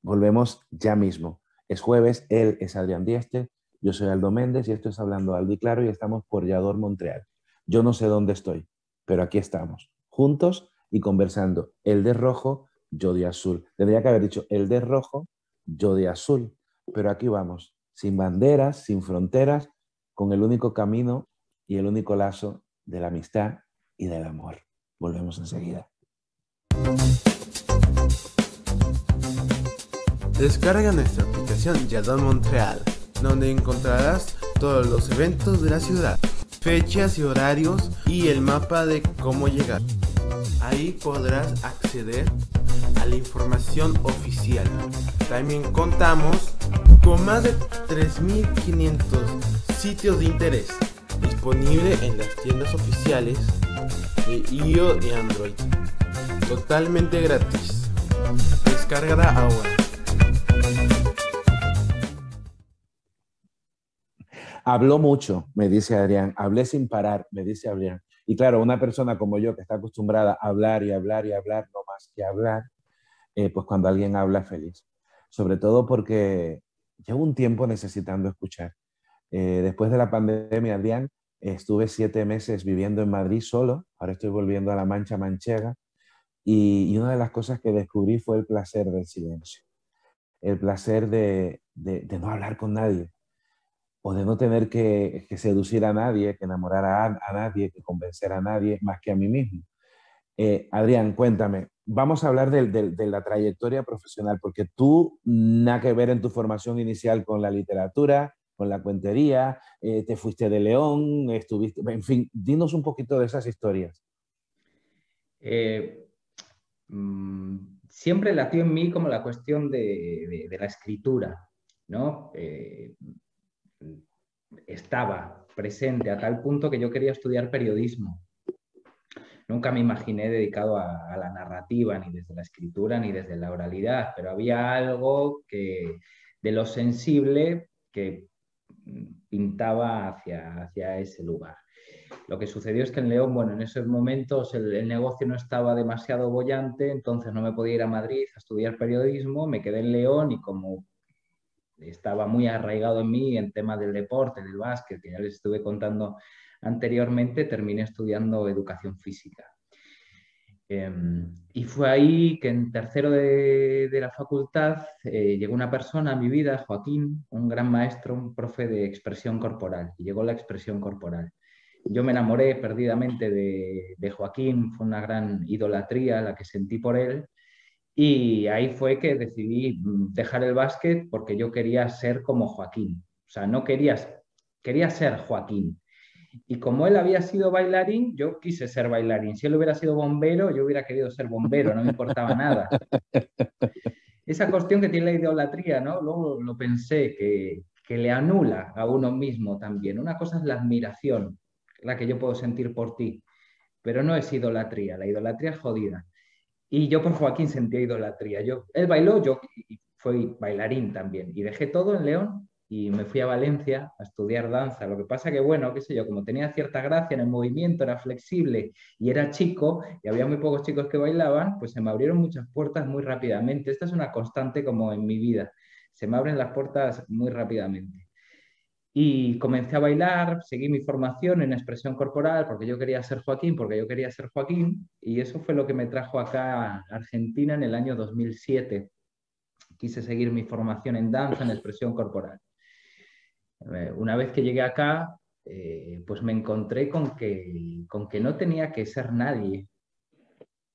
Volvemos ya mismo. Es jueves, él es Adrián Dieste, yo soy Aldo Méndez y esto es Hablando Aldo y Claro y estamos por Yador, Montreal. Yo no sé dónde estoy, pero aquí estamos, juntos y conversando. El de rojo, yo de azul. Tendría que haber dicho el de rojo, yo de azul. Pero aquí vamos, sin banderas, sin fronteras, con el único camino y el único lazo de la amistad y del amor. Volvemos enseguida. Descarga nuestra aplicación Yadon Montreal, donde encontrarás todos los eventos de la ciudad, fechas y horarios y el mapa de cómo llegar. Ahí podrás acceder a la información oficial. También contamos con más de 3.500 sitios de interés disponible en las tiendas oficiales de iOS y Android. Totalmente gratis. Descarga ahora. Habló mucho, me dice Adrián. Hablé sin parar, me dice Adrián. Y claro, una persona como yo que está acostumbrada a hablar y hablar y hablar, no más que hablar, eh, pues cuando alguien habla feliz. Sobre todo porque llevo un tiempo necesitando escuchar. Eh, después de la pandemia, Adrián, estuve siete meses viviendo en Madrid solo, ahora estoy volviendo a la Mancha Manchega, y, una de las cosas que descubrí fue el placer del silencio, el placer de no hablar con nadie, o de no tener que, seducir a nadie, que enamorar a, nadie, que convencer a nadie más que a mí mismo. Eh, Adrián, cuéntame, vamos a hablar de, la trayectoria profesional, porque tú nada que ver en tu formación inicial con la literatura, con la cuentería, eh, te fuiste de León, estuviste, en fin, dinos un poquito de esas historias. Eh, mm, siempre latió en mí como la cuestión de, la escritura, ¿no? Estaba presente a tal punto que yo quería estudiar periodismo. Nunca me imaginé dedicado a, la narrativa, ni desde la escritura, ni desde la oralidad, pero había algo que, de lo sensible que pintaba hacia, hacia ese lugar. Lo que sucedió es que en León, bueno, en esos momentos el, el, negocio no estaba demasiado bollante, entonces no me podía ir a Madrid a estudiar periodismo, me quedé en León y como estaba muy arraigado en mí en temas del deporte, del básquet, que ya les estuve contando anteriormente, terminé estudiando educación física. Em, y fue ahí que en tercero de, la facultad eh, llegó una persona a mi vida, Joaquín, un gran maestro, un profe de expresión corporal, y llegó la expresión corporal. Yo me enamoré perdidamente de, de Joaquín, fue una gran idolatría la que sentí por él, y ahí fue que decidí mm, dejar el básquet porque yo quería ser como Joaquín. O sea, no quería, quería ser Joaquín. Y como él había sido bailarín, yo quise ser bailarín. Si él hubiera sido bombero, yo hubiera querido ser bombero, no me importaba nada. Esa cuestión que tiene la idolatría, ¿no? Luego lo pensé, que, que le anula a uno mismo también. Una cosa es la admiración, la que yo puedo sentir por ti, pero no es idolatría. La idolatría es jodida. Y yo por Joaquín sentía idolatría. Yo, él bailó, yo fui bailarín también. Y dejé todo en León y me fui a Valencia a estudiar danza. Lo que pasa que, bueno, qué sé yo, como tenía cierta gracia en el movimiento, era flexible y era chico, y había muy pocos chicos que bailaban, pues se me abrieron muchas puertas muy rápidamente. Esta es una constante como en mi vida. Se me abren las puertas muy rápidamente. Y comencé a bailar, seguí mi formación en expresión corporal porque yo quería ser Joaquín, porque yo quería ser Joaquín, y eso fue lo que me trajo acá a Argentina en el año 2007. Quise seguir mi formación en danza, en expresión corporal. Eh, una vez que llegué acá, eh, pues me encontré con que, con que no tenía que ser nadie,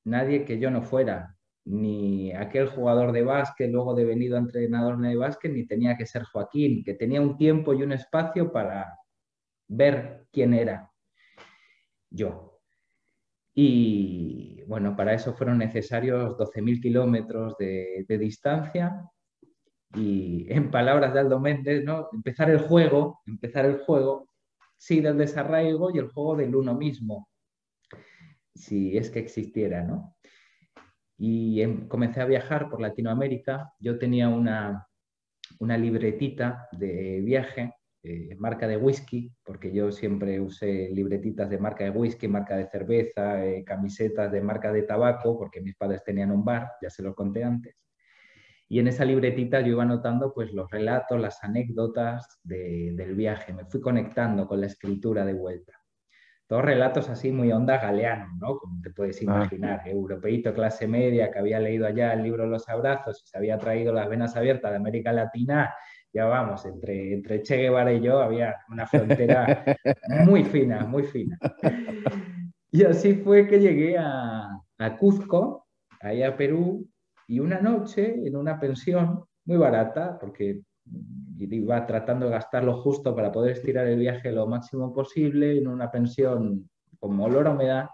nadie que yo no fuera. Ni aquel jugador de básquet, luego devenido entrenador de básquet, ni tenía que ser Joaquín, que tenía un tiempo y un espacio para ver quién era yo. Y bueno, para eso fueron necesarios 12.000 kilómetros de, distancia. Y en palabras de Aldo Méndez, ¿no? empezar el juego, empezar el juego, sí, del desarraigo y el juego del uno mismo, si es que existiera, ¿no? Y em, comencé a viajar por Latinoamérica. Yo tenía una, una libretita de viaje, eh, marca de whisky, porque yo siempre usé libretitas de marca de whisky, marca de cerveza, eh, camisetas de marca de tabaco, porque mis padres tenían un bar, ya se lo conté antes. Y en esa libretita yo iba anotando pues, los relatos, las anécdotas del viaje. Me fui conectando con la escritura de vuelta dos relatos así muy onda galeano, ¿no? Como te puedes ah. imaginar, europeíto clase media que había leído allá el libro Los Abrazos y se había traído las venas abiertas de América Latina, ya vamos, entre, entre Che Guevara y yo había una frontera muy fina, muy fina. Y así fue que llegué a, a Cuzco, ahí a Perú, y una noche en una pensión muy barata, porque iba tratando de gastar lo justo para poder estirar el viaje lo máximo posible en una pensión con olor a humedad,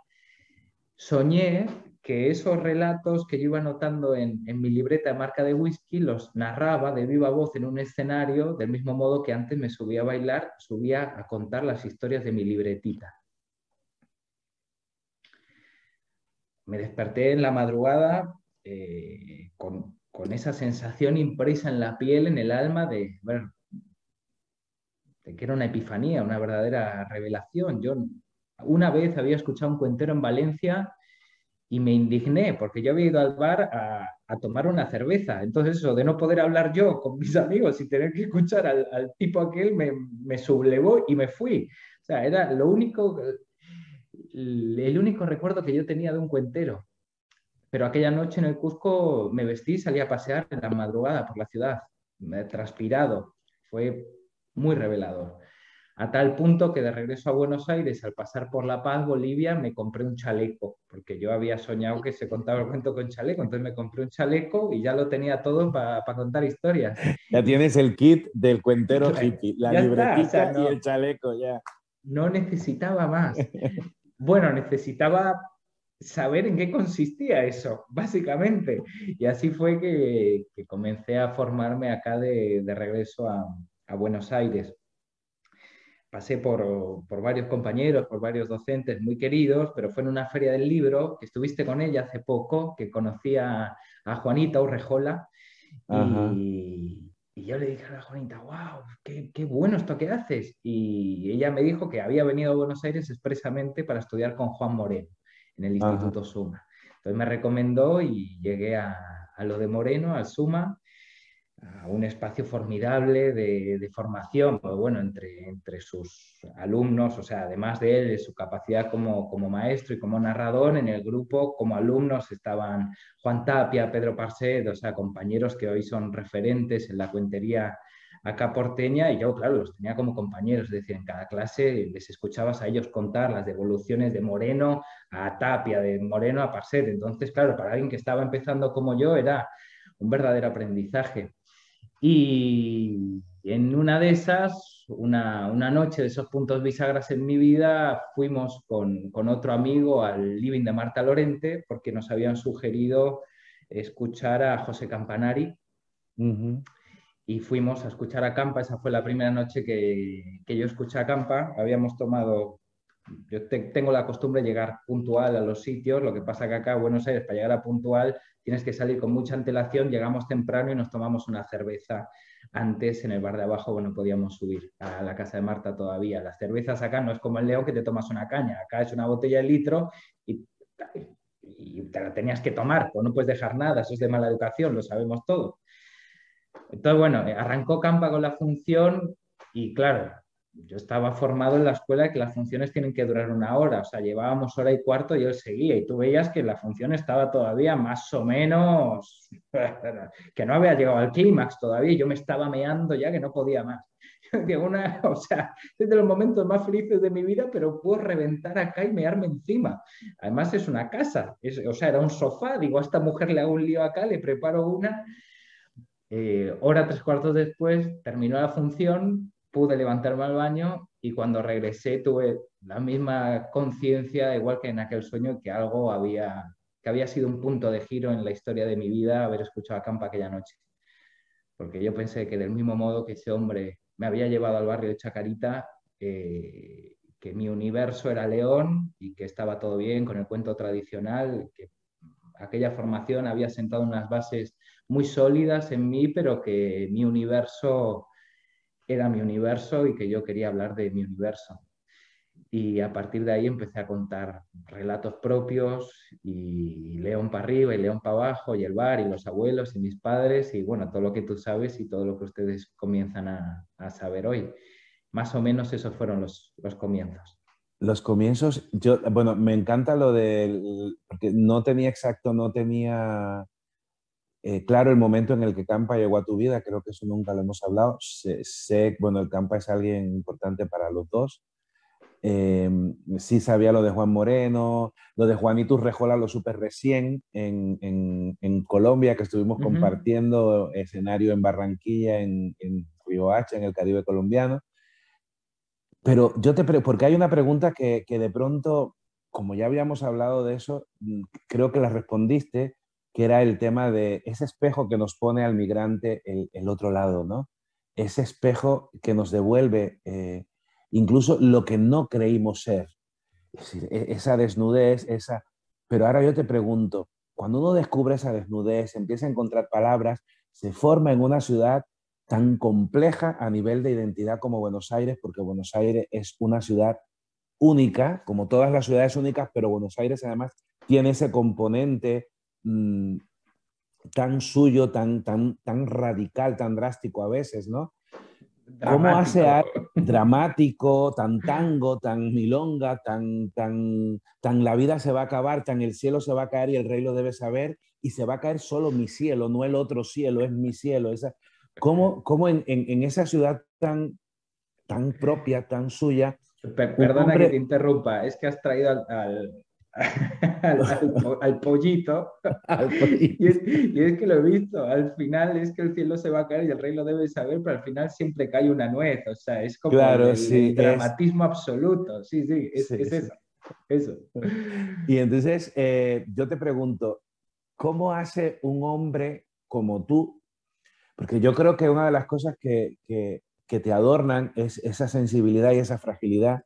soñé que esos relatos que yo iba anotando en, mi libreta de marca de whisky los narraba de viva voz en un escenario, del mismo modo que antes me subía a bailar, subía a contar las historias de mi libretita. Me desperté en la madrugada eh, con con esa sensación impresa en la piel, en el alma de, de que era una epifanía, una verdadera revelación. Yo una vez había escuchado un cuentero en Valencia y me indigné porque yo había ido al bar a, tomar una cerveza. Entonces eso de no poder hablar yo con mis amigos y tener que escuchar al, tipo aquel me, me, sublevó y me fui. O sea, era lo único, el único recuerdo que yo tenía de un cuentero. Pero aquella noche en el Cuzco me vestí y salí a pasear en la madrugada por la ciudad, transpirado, fue muy revelador. A tal punto que de regreso a Buenos Aires, al pasar por La Paz, Bolivia, me compré un chaleco, porque yo había soñado que se contaba el cuento con chaleco, entonces me compré un chaleco y ya lo tenía todo para contar historias. Ya tienes el kit del cuentero hippie, la libretita y el chaleco, ya. No necesitaba más. Bueno, necesitaba saber en qué consistía eso, básicamente. Y así fue que, comencé a formarme acá de, regreso a, Buenos Aires. Pasé por, varios compañeros, por varios docentes muy queridos, pero fue en una feria del libro, que estuviste con ella hace poco, que conocí a, Juanita Urrejola. Y, yo le dije a Juanita, wow, qué, qué, bueno esto que haces. Y ella me dijo que había venido a Buenos Aires expresamente para estudiar con Juan Moreno en el Instituto Suma. Entonces me recomendó y llegué a, lo de Moreno, al Suma, a un espacio formidable de, formación, pues bueno, entre, entre sus alumnos, o sea, además de él, de su capacidad como, como maestro y como narrador, en el grupo como alumnos estaban Juan Tapia, Pedro Parcet, o sea, compañeros que hoy son referentes en la cuentería acá porteña y yo, claro, los tenía como compañeros, es decir, en cada clase les escuchabas a ellos contar las devoluciones de Moreno a Tapia, de Moreno a Parset. Entonces, claro, para alguien que estaba empezando como yo era un verdadero aprendizaje. Y en una de esas, una, una noche de esos puntos bisagras en mi vida, fuimos con, con, otro amigo al living de Marta Lorente porque nos habían sugerido escuchar a José Campanari y fuimos a escuchar a Campa. Esa fue la primera noche que, que yo escuché a Campa. Habíamos tomado, yo tengo la costumbre de llegar puntual a los sitios, lo que pasa que acá en Buenos Aires para llegar a puntual tienes que salir con mucha antelación, llegamos temprano y nos tomamos una cerveza. Antes en el bar de abajo no podíamos subir a la casa de Marta todavía. Las cervezas acá no es como el León que te tomas una caña, acá es una botella de litro y, y te la tenías que tomar, pues no puedes dejar nada, eso es de mala educación, lo sabemos todo. Entonces, bueno, eh, arrancó Campa con la función y claro, yo estaba formado en la escuela que las funciones tienen que durar una hora, o sea, llevábamos hora y cuarto y yo seguía y tú veías que la función estaba todavía más o menos, que no había llegado al clímax todavía, yo me estaba meando ya que no podía más. una, o sea, es de los momentos más felices de mi vida, pero puedo reventar acá y mearme encima. Además es una casa, o sea, era un sofá, digo, a esta mujer le hago un lío acá, le preparo una. Eh, hora, tres cuartos después, terminó la función, pude levantarme al baño y cuando regresé tuve la misma conciencia, igual que en aquel sueño, que algo había, que había sido un punto de giro en la historia de mi vida haber escuchado a Campa aquella noche. Porque yo pensé que del mismo modo que ese hombre me había llevado al barrio de Chacarita, eh, que mi universo era León y que estaba todo bien con el cuento tradicional, que aquella formación había sentado unas bases muy sólidas en mí, pero que mi universo era mi universo y que yo quería hablar de mi universo y a partir de ahí empecé a contar relatos propios y León para arriba y León para abajo y el bar y los abuelos y mis padres y bueno, todo lo que tú sabes y todo lo que ustedes comienzan a, saber hoy. Más o menos esos fueron los, los comienzos. Los comienzos, yo, bueno, me encanta lo del, porque no tenía exacto, no tenía eh, claro el momento en el que Campa llegó a tu vida, creo que eso nunca lo hemos hablado. Sé, sé, bueno, el Campa es alguien importante para los dos Em, sí sabía lo de Juan Moreno, lo de Juanito Rejola lo supe recién en, en, Colombia, que estuvimos compartiendo escenario en Barranquilla, en, en Río Hacha, en el Caribe colombiano. Pero yo te porque hay una pregunta que, que, de pronto, como ya habíamos hablado de eso, mm, creo que la respondiste, que era el tema de ese espejo que nos pone al migrante el, otro lado, ¿no? Ese espejo que nos devuelve eh, incluso lo que no creímos ser. E-, esa desnudez, esa... Pero ahora yo te pregunto, cuando uno descubre esa desnudez, empieza a encontrar palabras, se forma en una ciudad tan compleja a nivel de identidad como Buenos Aires, porque Buenos Aires es una ciudad única, como todas las ciudades únicas, pero Buenos Aires además tiene ese componente mm, tan suyo, tan, tan, tan radical, tan drástico a veces, ¿no? ¿Cómo hace algo dramático, tan tango, tan milonga, tan, tan, tan la vida se va a acabar, tan el cielo se va a caer y el rey lo debe saber, y se va a caer solo mi cielo, no el otro cielo, es mi cielo. Esa, ¿Cómo, cómo en, en, esa ciudad tan, tan propia, tan suya? Perdona que te interrumpa, es que has traído al, al, pollito. Y, es, que lo he visto, al final es que el cielo se va a caer y el rey lo debe saber, pero al final siempre cae una nuez, o sea, es como el, dramatismo absoluto, sí, sí, es, eso, eso. Y entonces eh, yo te pregunto, ¿cómo hace un hombre como tú? Porque yo creo que una de las cosas que, que, que te adornan es esa sensibilidad y esa fragilidad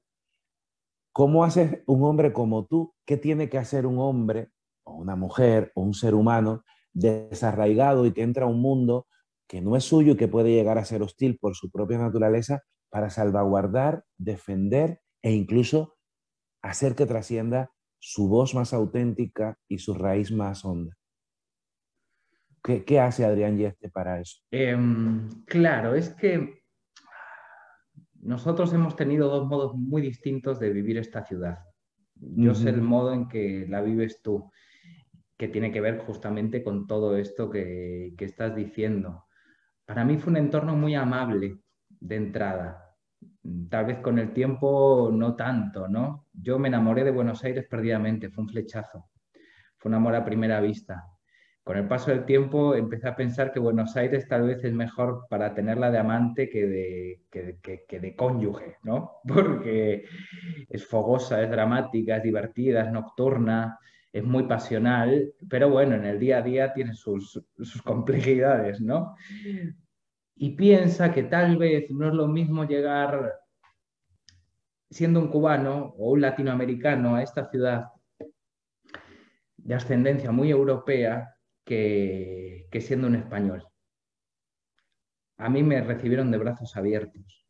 ¿Cómo hace un hombre como tú? ¿Qué tiene que hacer un hombre o una mujer o un ser humano desarraigado y que entra a un mundo que no es suyo y que puede llegar a ser hostil por su propia naturaleza para salvaguardar, defender e incluso hacer que trascienda su voz más auténtica y su raíz más honda? ¿Qué, hace Adrián Yeste para eso? Em, claro, es que nosotros hemos tenido dos modos muy distintos de vivir esta ciudad. Yo sé el modo en que la vives tú, que tiene que ver justamente con todo esto que, estás diciendo. Para mí fue un entorno muy amable de entrada. Tal vez con el tiempo no tanto, ¿no? Yo me enamoré de Buenos Aires perdidamente, fue un flechazo, fue un amor a primera vista con el paso del tiempo empecé a pensar que Buenos Aires tal vez es mejor para tenerla de amante que de, que, de cónyuge, ¿no? Porque es fogosa, es dramática, es divertida, es nocturna, es muy pasional, pero bueno, en el día a día tiene sus, sus complejidades, ¿no? Y piensa que tal vez no es lo mismo llegar siendo un cubano o un latinoamericano a esta ciudad de ascendencia muy europea que, siendo un español. A mí me recibieron de brazos abiertos,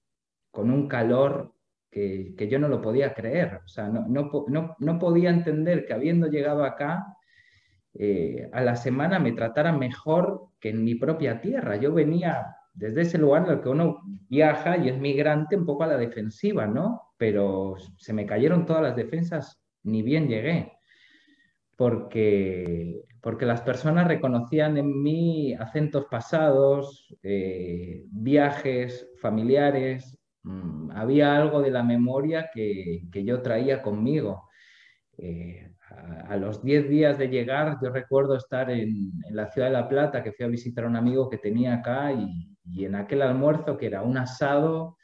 con un calor que, yo no lo podía creer. O sea, no, no, podía entender que habiendo llegado acá, eh, a la semana me tratara mejor que en mi propia tierra. Yo venía desde ese lugar en el que uno viaja y es migrante un poco a la defensiva, ¿no? Pero se me cayeron todas las defensas, ni bien llegué porque, porque las personas reconocían en mí acentos pasados, eh, viajes familiares, mm, había algo de la memoria que, yo traía conmigo. Eh, a, los 10 días de llegar, yo recuerdo estar en, la ciudad de La Plata, que fui a visitar a un amigo que tenía acá y, en aquel almuerzo, que era un asado,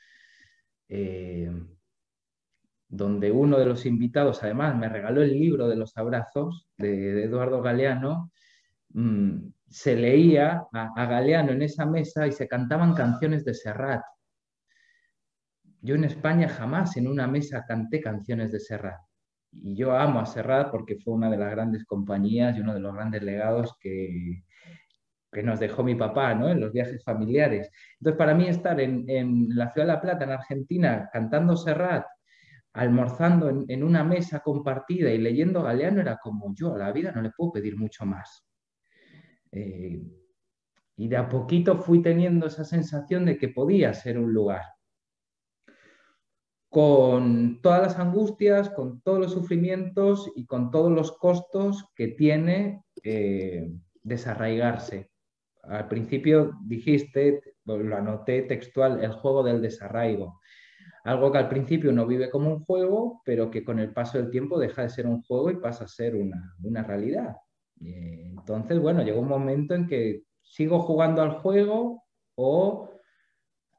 eh, donde uno de los invitados además me regaló el libro de los abrazos de, Eduardo Galeano, mm, se leía a, Galeano en esa mesa y se cantaban canciones de Serrat. Yo en España jamás en una mesa canté canciones de Serrat. Y yo amo a Serrat porque fue una de las grandes compañías y uno de los grandes legados que, nos dejó mi papá ¿no? en los viajes familiares. Entonces, para mí estar en la ciudad de La Plata, en Argentina, cantando Serrat almorzando en, una mesa compartida y leyendo Galeano era como yo, a la vida no le puedo pedir mucho más. Eh, y de a poquito fui teniendo esa sensación de que podía ser un lugar. Con todas las angustias, con todos los sufrimientos y con todos los costos que tiene eh, desarraigarse. Al principio dijiste, lo anoté textual, el juego del desarraigo algo que al principio no vive como un juego, pero que con el paso del tiempo deja de ser un juego y pasa a ser una, realidad. entonces, bueno, llegó un momento en que sigo jugando al juego o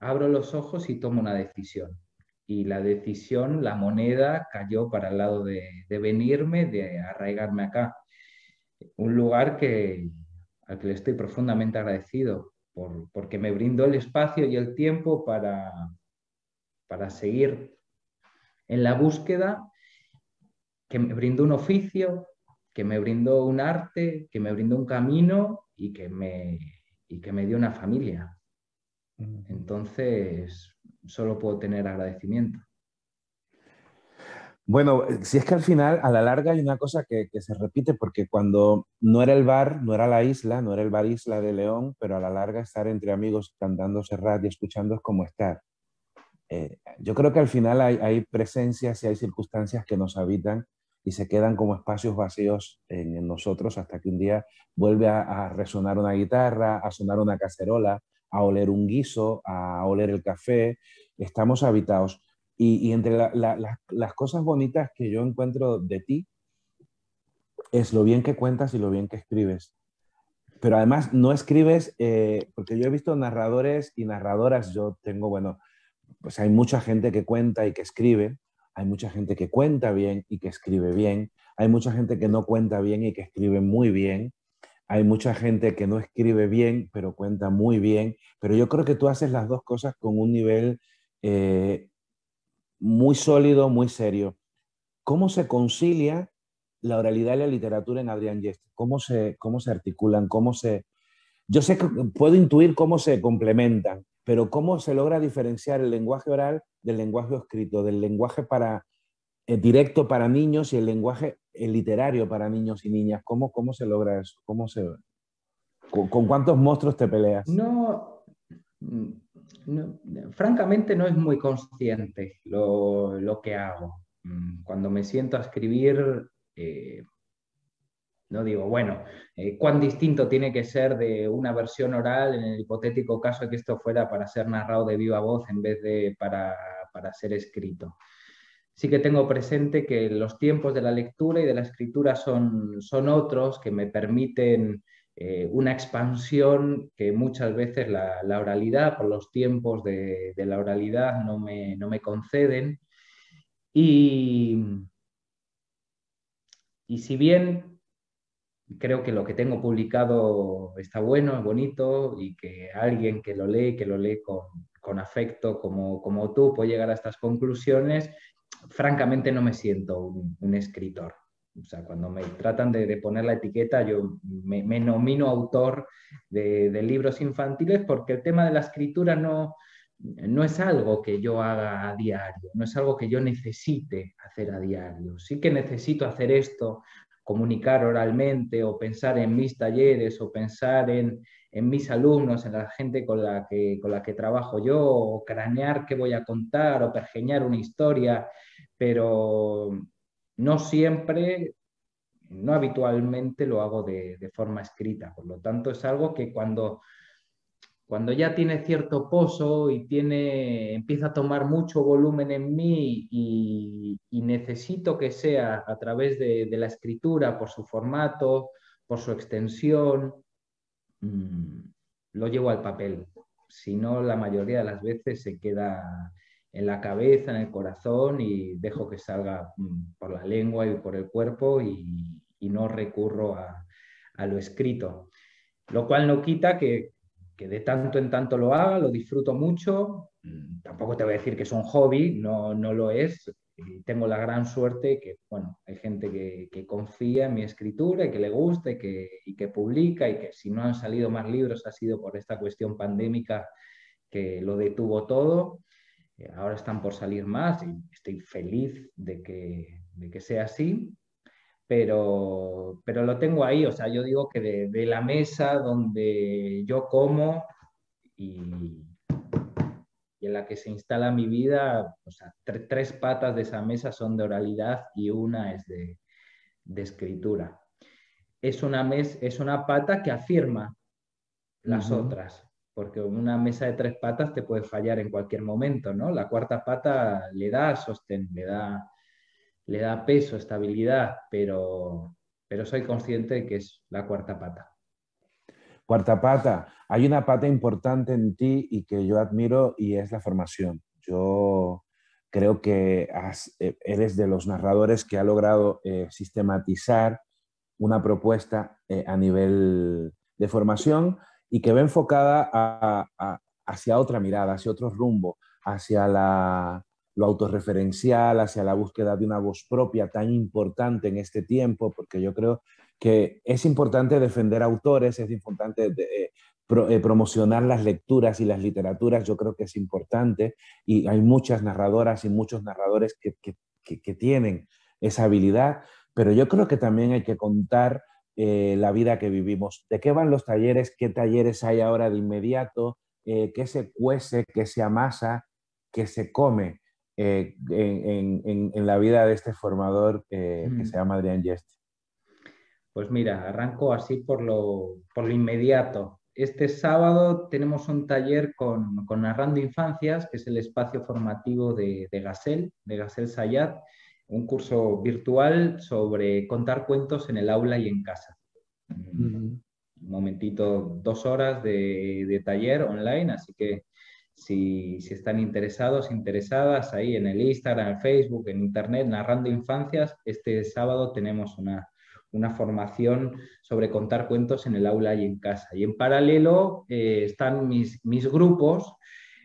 abro los ojos y tomo una decisión. Y la decisión, la moneda, cayó para el lado de, venirme, de arraigarme acá. Un lugar que, al que le estoy profundamente agradecido, porque me brindó el espacio y el tiempo para, para seguir en la búsqueda, que me brindó un oficio, que me brindó un arte, que me brindó un camino y que me, y que me dio una familia. Entonces, solo puedo tener agradecimiento. Bueno, si es que al final, a la larga, hay una cosa que, que, se repite, porque cuando no era el bar, no era la isla, no era el bar Isla de León, pero a la larga estar entre amigos cantando Serrat y escuchando es como estar. Eh, yo creo que al final hay, presencias y hay circunstancias que nos habitan y se quedan como espacios vacíos en, nosotros hasta que un día vuelve a, resonar una guitarra, a sonar una cacerola, a oler un guiso, a oler el café. Estamos habitados. Y, entre las cosas bonitas que yo encuentro de ti es lo bien que cuentas y lo bien que escribes. Pero además no escribes, eh, porque yo he visto narradores y narradoras, yo tengo, bueno, pues hay mucha gente que cuenta y que escribe, hay mucha gente que cuenta bien y que escribe bien, hay mucha gente que no cuenta bien y que escribe muy bien, hay mucha gente que no escribe bien pero cuenta muy bien, pero yo creo que tú haces las dos cosas con un nivel eh, muy sólido, muy serio. ¿Cómo se concilia la oralidad y la literatura en Adrián Yeste? ¿Cómo se, cómo se articulan? ¿Cómo se... Yo sé que puedo intuir cómo se complementan, pero ¿cómo se logra diferenciar el lenguaje oral del lenguaje escrito, del lenguaje para, eh, directo para niños y el lenguaje literario para niños y niñas? ¿Cómo, cómo se logra eso? ¿Cómo se, con, cuántos monstruos te peleas? No, francamente no es muy consciente lo, que hago. Mm, cuando me siento a escribir, eh, no digo, bueno, eh, cuán distinto tiene que ser de una versión oral en el hipotético caso de que esto fuera para ser narrado de viva voz en vez de para, ser escrito. Sí que tengo presente que los tiempos de la lectura y de la escritura son, son otros que me permiten eh, una expansión que muchas veces la, oralidad, por los tiempos de, la oralidad, no me, no me conceden. Y, y si bien creo que lo que tengo publicado está bueno, es bonito y que alguien que lo lee, que lo lee con, afecto como, como tú, puede llegar a estas conclusiones, francamente no me siento un, escritor. O sea, cuando me tratan de, poner la etiqueta, yo me, nomino autor de, de, libros infantiles porque el tema de la escritura no, no es algo que yo haga a diario, no es algo que yo necesite hacer a diario. Sí que necesito hacer esto comunicar oralmente o pensar en mis talleres o pensar en, mis alumnos, en la gente con la, que, con la que trabajo yo, o cranear qué voy a contar o pergeñar una historia, pero no siempre no habitualmente lo hago de, forma escrita, por lo tanto es algo que cuando, cuando ya tiene cierto pozo y tiene, empieza a tomar mucho volumen en mí y, necesito que sea a través de, la escritura, por su formato, por su extensión, mm, lo llevo al papel. Si no, la mayoría de las veces se queda en la cabeza, en el corazón y dejo que salga mm, por la lengua y por el cuerpo y, no recurro a, lo escrito. Lo cual no quita que, de tanto en tanto lo haga, lo disfruto mucho. Mm, tampoco te voy a decir que es un hobby, no, no lo es. Tengo la gran suerte que, bueno, hay gente que, confía en mi escritura y que le gusta y que, y que publica y que si no han salido más libros ha sido por esta cuestión pandémica que lo detuvo todo ahora están por salir más y estoy feliz de que, que sea así, pero, pero, lo tengo ahí, o sea, yo digo que de, la mesa donde yo como y, en la que se instala mi vida, o sea, tres patas de esa mesa son de oralidad y una es de, escritura. Es una, mes, es una pata que afirma las otras porque una mesa de tres patas te puede fallar en cualquier momento, ¿no? La cuarta pata le da sostén, le da, le da peso, estabilidad, pero, pero soy consciente de que es la cuarta pata. Cuarta pata, hay una pata importante en ti y que yo admiro y es la formación. Yo creo que eh, eres de los narradores que ha logrado eh, sistematizar una propuesta eh, a nivel de formación y que va enfocada hacia otra mirada, hacia otro rumbo, hacia lo autorreferencial, hacia la búsqueda de una voz propia tan importante en este tiempo, porque yo creo que es importante defender autores, es importante eh, eh, promocionar las lecturas y las literaturas, yo creo que es importante, y hay muchas narradoras y muchos narradores que, que tienen esa habilidad, pero yo creo que también hay que contar eh, la vida que vivimos. ¿De qué van los talleres? ¿Qué talleres hay ahora de inmediato? ¿Qué se cuece? ¿Qué se amasa? ¿Qué se come eh, en, la vida de este formador que mm. se llama Adrián Yeste? Pues mira, arranco así por lo, por lo inmediato. Este sábado tenemos un taller con, con, Narrando Infancias, que es el espacio formativo de, de Gasel, de Gasel Sayat, un curso virtual sobre contar cuentos en el aula y en casa. Un momentito, dos horas de, taller online, así que si, están interesados, interesadas, ahí en el Instagram, en Facebook, en Internet, narrando infancias, este sábado tenemos una, formación sobre contar cuentos en el aula y en casa. Y en paralelo eh, están mis, mis grupos.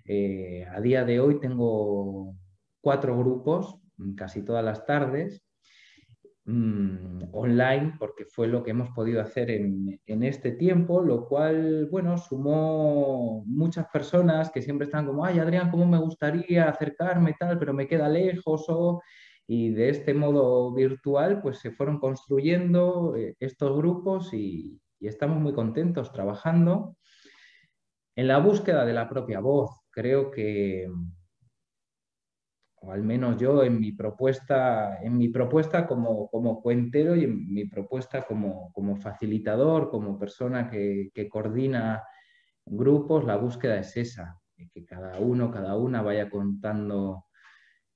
Eh, a día de hoy tengo cuatro grupos casi todas las tardes, mm, online, porque fue lo que hemos podido hacer en, este tiempo, lo cual, bueno, sumó muchas personas que siempre están como, ay, Adrián, ¿cómo me gustaría acercarme tal, pero me queda lejos? O, y de este modo virtual, pues se fueron construyendo eh, estos grupos y estamos muy contentos trabajando en la búsqueda de la propia voz. Creo que, al menos yo en mi propuesta, en mi propuesta como, como cuentero y en mi propuesta como, como facilitador, como persona que, que, coordina grupos, la búsqueda es esa, que cada uno, cada una vaya contando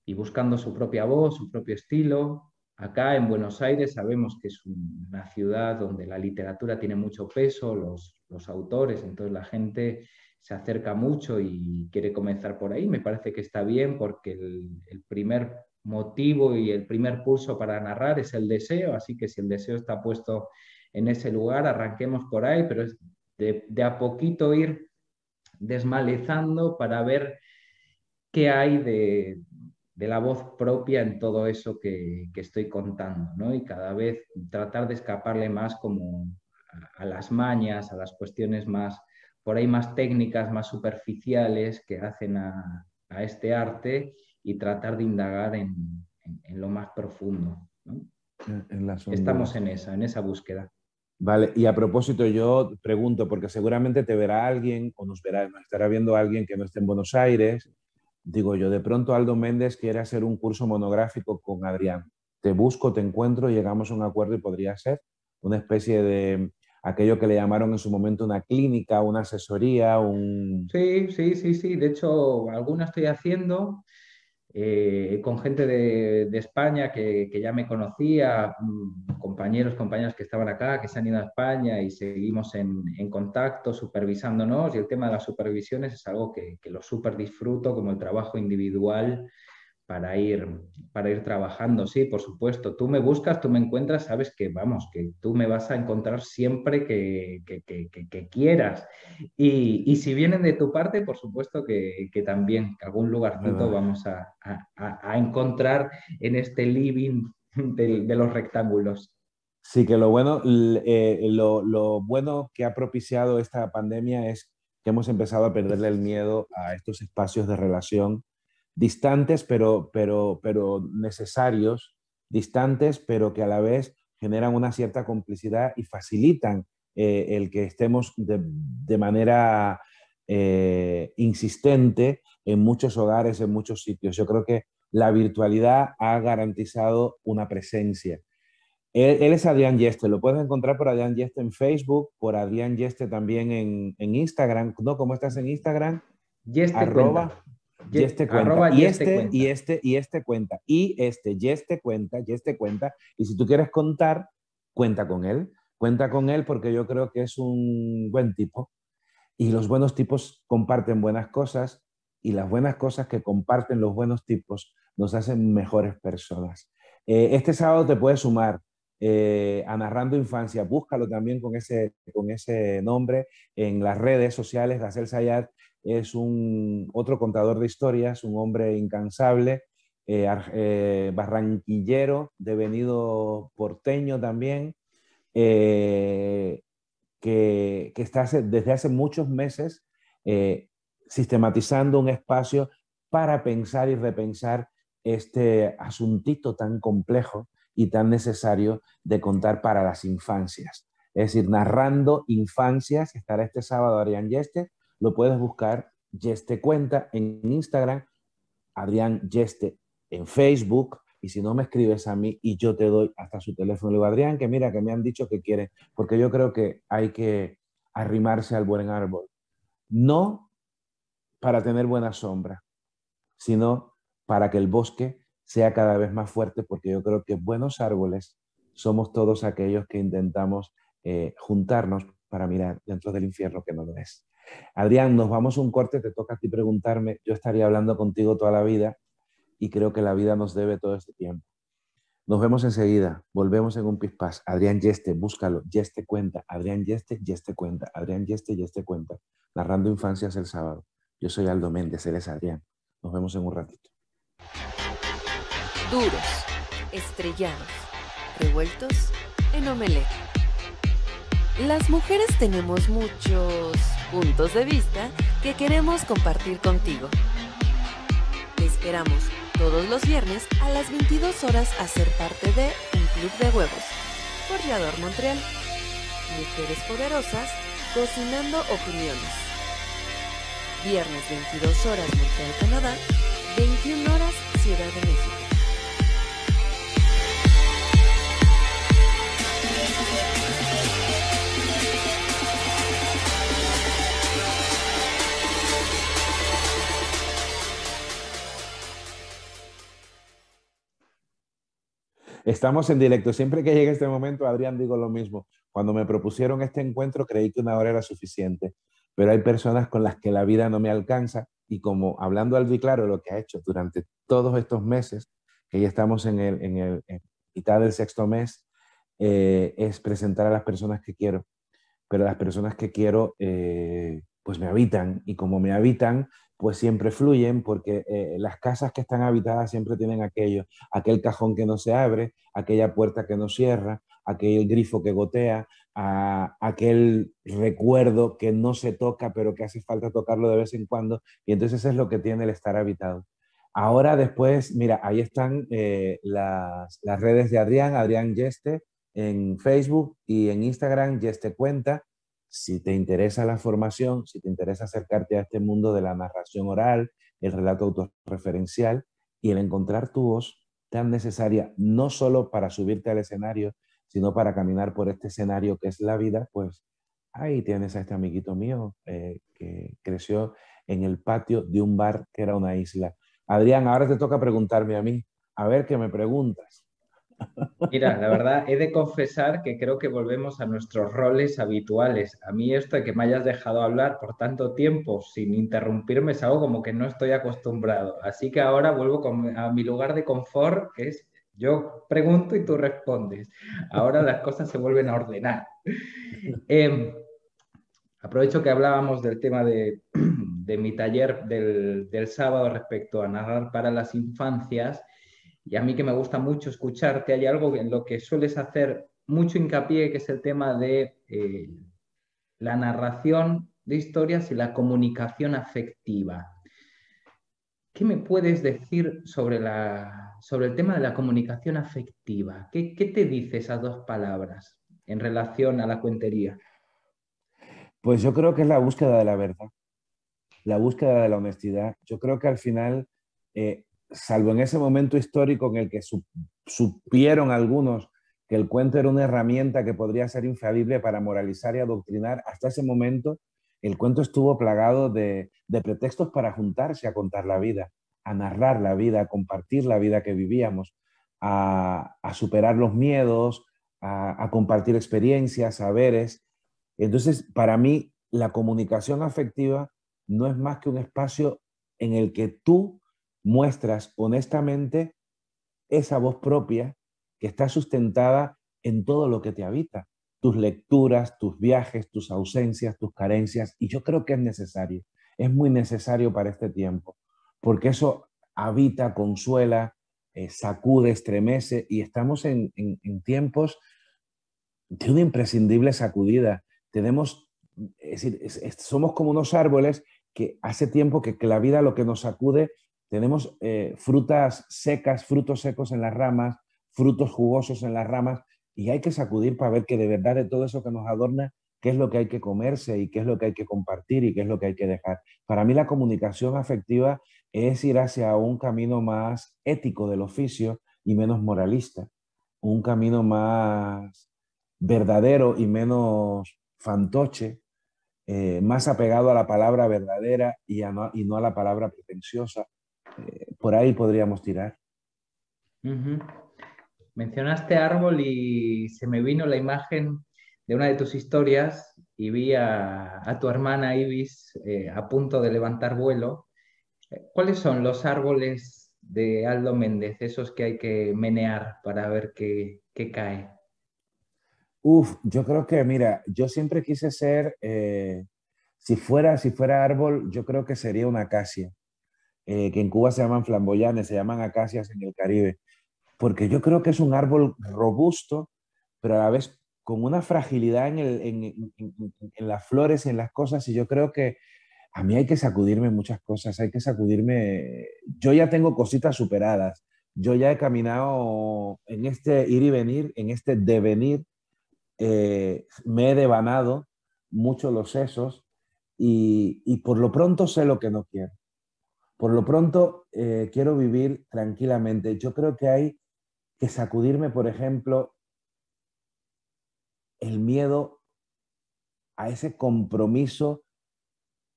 y buscando su propia voz, su propio estilo. Acá en Buenos Aires sabemos que es una ciudad donde la literatura tiene mucho peso, los, los autores, entonces la gente se acerca mucho y quiere comenzar por ahí. Me parece que está bien porque el, primer motivo y el primer pulso para narrar es el deseo, así que si el deseo está puesto en ese lugar, arranquemos por ahí, pero es de, a poquito ir desmalezando para ver qué hay de, la voz propia en todo eso que, estoy contando, ¿no? Y cada vez tratar de escaparle más como a las mañas, a las cuestiones más por ahí más técnicas, más superficiales que hacen a, este arte y tratar de indagar en, lo más profundo. Estamos en esa, en esa búsqueda. Vale, y a propósito yo pregunto, porque seguramente te verá alguien o nos verá, estará viendo alguien que no esté en Buenos Aires. Digo yo, de pronto Aldo Méndez quiere hacer un curso monográfico con Adrián. te busco, te encuentro, llegamos a un acuerdo y podría ser una especie de aquello que le llamaron en su momento una clínica, una asesoría, un... Sí, sí, sí, sí. De hecho, alguna estoy haciendo eh, con gente de, España que, ya me conocía, mm, compañeros, compañeras que estaban acá, que se han ido a España y seguimos en, contacto, supervisándonos. Y el tema de las supervisiones es algo que, que lo super disfruto como el trabajo individual para ir, para ir trabajando. Sí, por supuesto, tú me buscas, tú me encuentras, sabes que vamos, que tú me vas a encontrar siempre que, quieras. Y, si vienen de tu parte, por supuesto que, también, que algún lugarcito vamos a, encontrar en este living de, los rectángulos. Sí, que lo bueno, eh, lo, lo bueno que ha propiciado esta pandemia es que hemos empezado a perderle el miedo a estos espacios de relación distantes pero, pero, pero necesarios, distantes pero que a la vez generan una cierta complicidad y facilitan eh, el que estemos de, manera eh, insistente en muchos hogares, en muchos sitios. Yo creo que la virtualidad ha garantizado una presencia. Él, es Adrián Yeste, lo puedes encontrar por Adrián Yeste en Facebook, por Adrián Yeste también en, Instagram. ¿No? ¿Cómo estás en Instagram? Yeste Arroba, y este cuenta. Y este, y este, y este cuenta. Y este, y este cuenta, y este cuenta. Y si tú quieres contar, cuenta con él. Cuenta con él porque yo creo que es un buen tipo. Y los buenos tipos comparten buenas cosas y las buenas cosas que comparten los buenos tipos nos hacen mejores personas. Eh, este sábado te puedes sumar eh, a Narrando Infancia. Búscalo también con ese, con ese nombre en las redes sociales. Gacel Sayat es un otro contador de historias, un hombre incansable, eh, eh, barranquillero, devenido porteño también, que, que, está desde hace muchos meses sistematizando un espacio para pensar y repensar este asuntito tan complejo y tan necesario de contar para las infancias. Es decir, narrando infancias, estará este sábado Adrián Yeste, lo puedes buscar Yeste Cuenta en Instagram, Adrián Yeste en Facebook, y si no me escribes a mí y yo te doy hasta su teléfono, le digo, Adrián, que mira, que me han dicho que quieren, porque yo creo que hay que arrimarse al buen árbol, no para tener buena sombra, sino para que el bosque sea cada vez más fuerte, porque yo creo que buenos árboles somos todos aquellos que intentamos eh, juntarnos para mirar dentro del infierno que no lo es. Adrián, nos vamos a un corte, te toca a ti preguntarme, yo estaría hablando contigo toda la vida y creo que la vida nos debe todo este tiempo. Nos vemos enseguida, volvemos en un pispás. Adrián Yeste, búscalo, Yeste cuenta, Adrián Yeste, Yeste cuenta, Adrián Yeste, Yeste cuenta. Narrando infancias el sábado. Yo soy Aldo Méndez, él es Adrián. Nos vemos en un ratito duros, estrellados, revueltos en omelette. Las mujeres tenemos muchos puntos de vista que queremos compartir contigo. Te esperamos todos los viernes a las 22 horas a ser parte de Un Club de Huevos por Yador Montreal. Mujeres poderosas cocinando opiniones. Viernes 22 horas Montreal, Canadá, 21 horas Estamos en directo. Siempre que llegue este momento, Adrián, digo lo mismo. Cuando me propusieron este encuentro, creí que una hora era suficiente, pero hay personas con las que la vida no me alcanza y como hablando al claro lo que ha hecho durante todos estos meses, que ya estamos en el, en mitad del sexto mes, eh, es presentar a las personas que quiero. Pero las personas que quiero, eh, pues me habitan y como me habitan, pues siempre fluyen porque eh, las casas que están habitadas siempre tienen aquello, aquel cajón que no se abre, aquella puerta que no cierra, aquel grifo que gotea, aquel recuerdo que no se toca pero que hace falta tocarlo de vez en cuando y entonces es lo que tiene el estar habitado. Ahora después, mira, ahí están eh, las, las, redes de Adrián, Adrián Yeste, en Facebook y en Instagram, Yeste Cuenta si te interesa la formación, si te interesa acercarte a este mundo de la narración oral, el relato autorreferencial y el encontrar tu voz, tan necesaria, no solo para subirte al escenario, sino para caminar por este escenario que es la vida, pues ahí tienes a este amiguito mío eh, que creció en el patio de un bar que era una isla. Adrián, ahora te toca preguntarme a mí. A ver qué me preguntas. Mira, la verdad, he de confesar que creo que volvemos a nuestros roles habituales. A mí esto de que me hayas dejado hablar por tanto tiempo sin interrumpirme es algo como que no estoy acostumbrado. Así que ahora vuelvo a mi lugar de confort, que es yo pregunto y tú respondes. Ahora las cosas se vuelven a ordenar. Em, aprovecho que hablábamos del tema de, mi taller del, del sábado respecto a narrar para las infancias y a mí que me gusta mucho escucharte, hay algo en lo que sueles hacer mucho hincapié, que es el tema de eh, la narración de historias y la comunicación afectiva. ¿Qué me puedes decir sobre, la, sobre el tema de la comunicación afectiva? ¿Qué, ¿Qué te dice esas dos palabras en relación a la cuentería? Pues yo creo que es la búsqueda de la verdad, la búsqueda de la honestidad. Yo creo que al final eh, salvo en ese momento histórico en el que supieron algunos que el cuento era una herramienta que podría ser infalible para moralizar y adoctrinar, hasta ese momento el cuento estuvo plagado de, pretextos para juntarse a contar la vida, a narrar la vida, a compartir la vida que vivíamos, a, superar los miedos, a, a compartir experiencias, saberes. Entonces, para mí, la comunicación afectiva no es más que un espacio en el que tú muestras honestamente esa voz propia que está sustentada en todo lo que te habita, tus lecturas, tus viajes, tus ausencias, tus carencias, y yo creo que es necesario, es muy necesario para este tiempo, porque eso habita, consuela, eh, sacude, estremece, y estamos en, tiempos de una imprescindible sacudida. Tenemos, es decir, somos como unos árboles que hace tiempo que, que la vida lo que nos sacude tenemos eh, frutas secas, frutos secos en las ramas, frutos jugosos en las ramas, y hay que sacudir para ver que de verdad de todo eso que nos adorna, qué es lo que hay que comerse y qué es lo que hay que compartir y qué es lo que hay que dejar. Para mí la comunicación afectiva es ir hacia un camino más ético del oficio y menos moralista, un camino más verdadero y menos fantoche, eh, más apegado a la palabra verdadera y, y no a la palabra pretenciosa, por ahí podríamos tirar. Mencionaste árbol y se me vino la imagen de una de tus historias y vi a, tu hermana Ibis eh, a punto de levantar vuelo. ¿Cuáles son los árboles de Aldo Méndez, esos que hay que menear para ver qué, cae? Uf, yo creo que, mira, yo siempre quise ser, eh, si, fuera, si fuera árbol, yo creo que sería una acacia. Eh, que en Cuba se llaman flamboyanes, se llaman acacias en el Caribe, porque yo creo que es un árbol robusto, pero a la vez con una fragilidad en, en, las flores y en las cosas, y yo creo que a mí hay que sacudirme muchas cosas, hay que sacudirme, yo ya tengo cositas superadas, yo ya he caminado en este ir y venir, en este devenir, eh, me he devanado mucho los sesos y por lo pronto sé lo que no quiero. Por lo pronto, eh, quiero vivir tranquilamente. Yo creo que hay que sacudirme, por ejemplo, el miedo a ese compromiso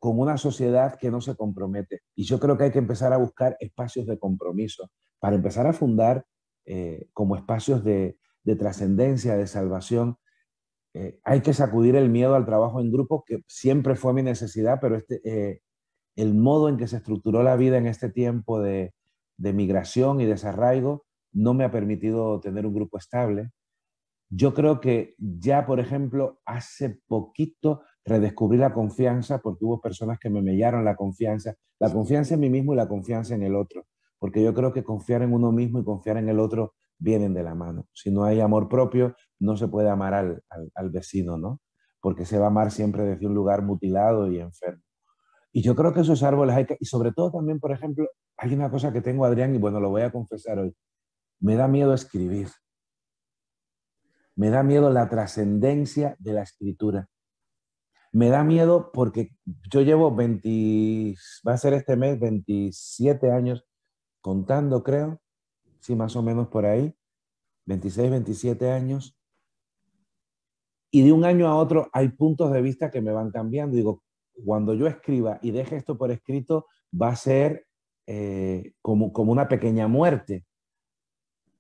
con una sociedad que no se compromete. Y yo creo que hay que empezar a buscar espacios de compromiso para empezar a fundar eh, como espacios de, trascendencia, de salvación. Eh, hay que sacudir el miedo al trabajo en grupo, que siempre fue mi necesidad, pero este, el modo en que se estructuró la vida en este tiempo de, migración y desarraigo no me ha permitido tener un grupo estable. Yo creo que ya, por ejemplo, hace poquito redescubrí la confianza porque hubo personas que me mellaron la confianza, la confianza en mí mismo y la confianza en el otro, porque yo creo que confiar en uno mismo y confiar en el otro vienen de la mano. Si no hay amor propio, no se puede amar al, vecino, ¿no? Porque se va a amar siempre desde un lugar mutilado y enfermo. Y yo creo que esos árboles hay que, y sobre todo también, por ejemplo, hay una cosa que tengo, Adrián, y bueno, lo voy a confesar hoy. Me da miedo escribir. Me da miedo la trascendencia de la escritura. Me da miedo porque yo llevo 20, va a ser este mes 27 años contando, creo. sí, más o menos por ahí, 26, 27 años. Y de un año a otro hay puntos de vista que me van cambiando. Digo, cuando yo escriba y deje esto por escrito, va a ser eh, como, como una pequeña muerte.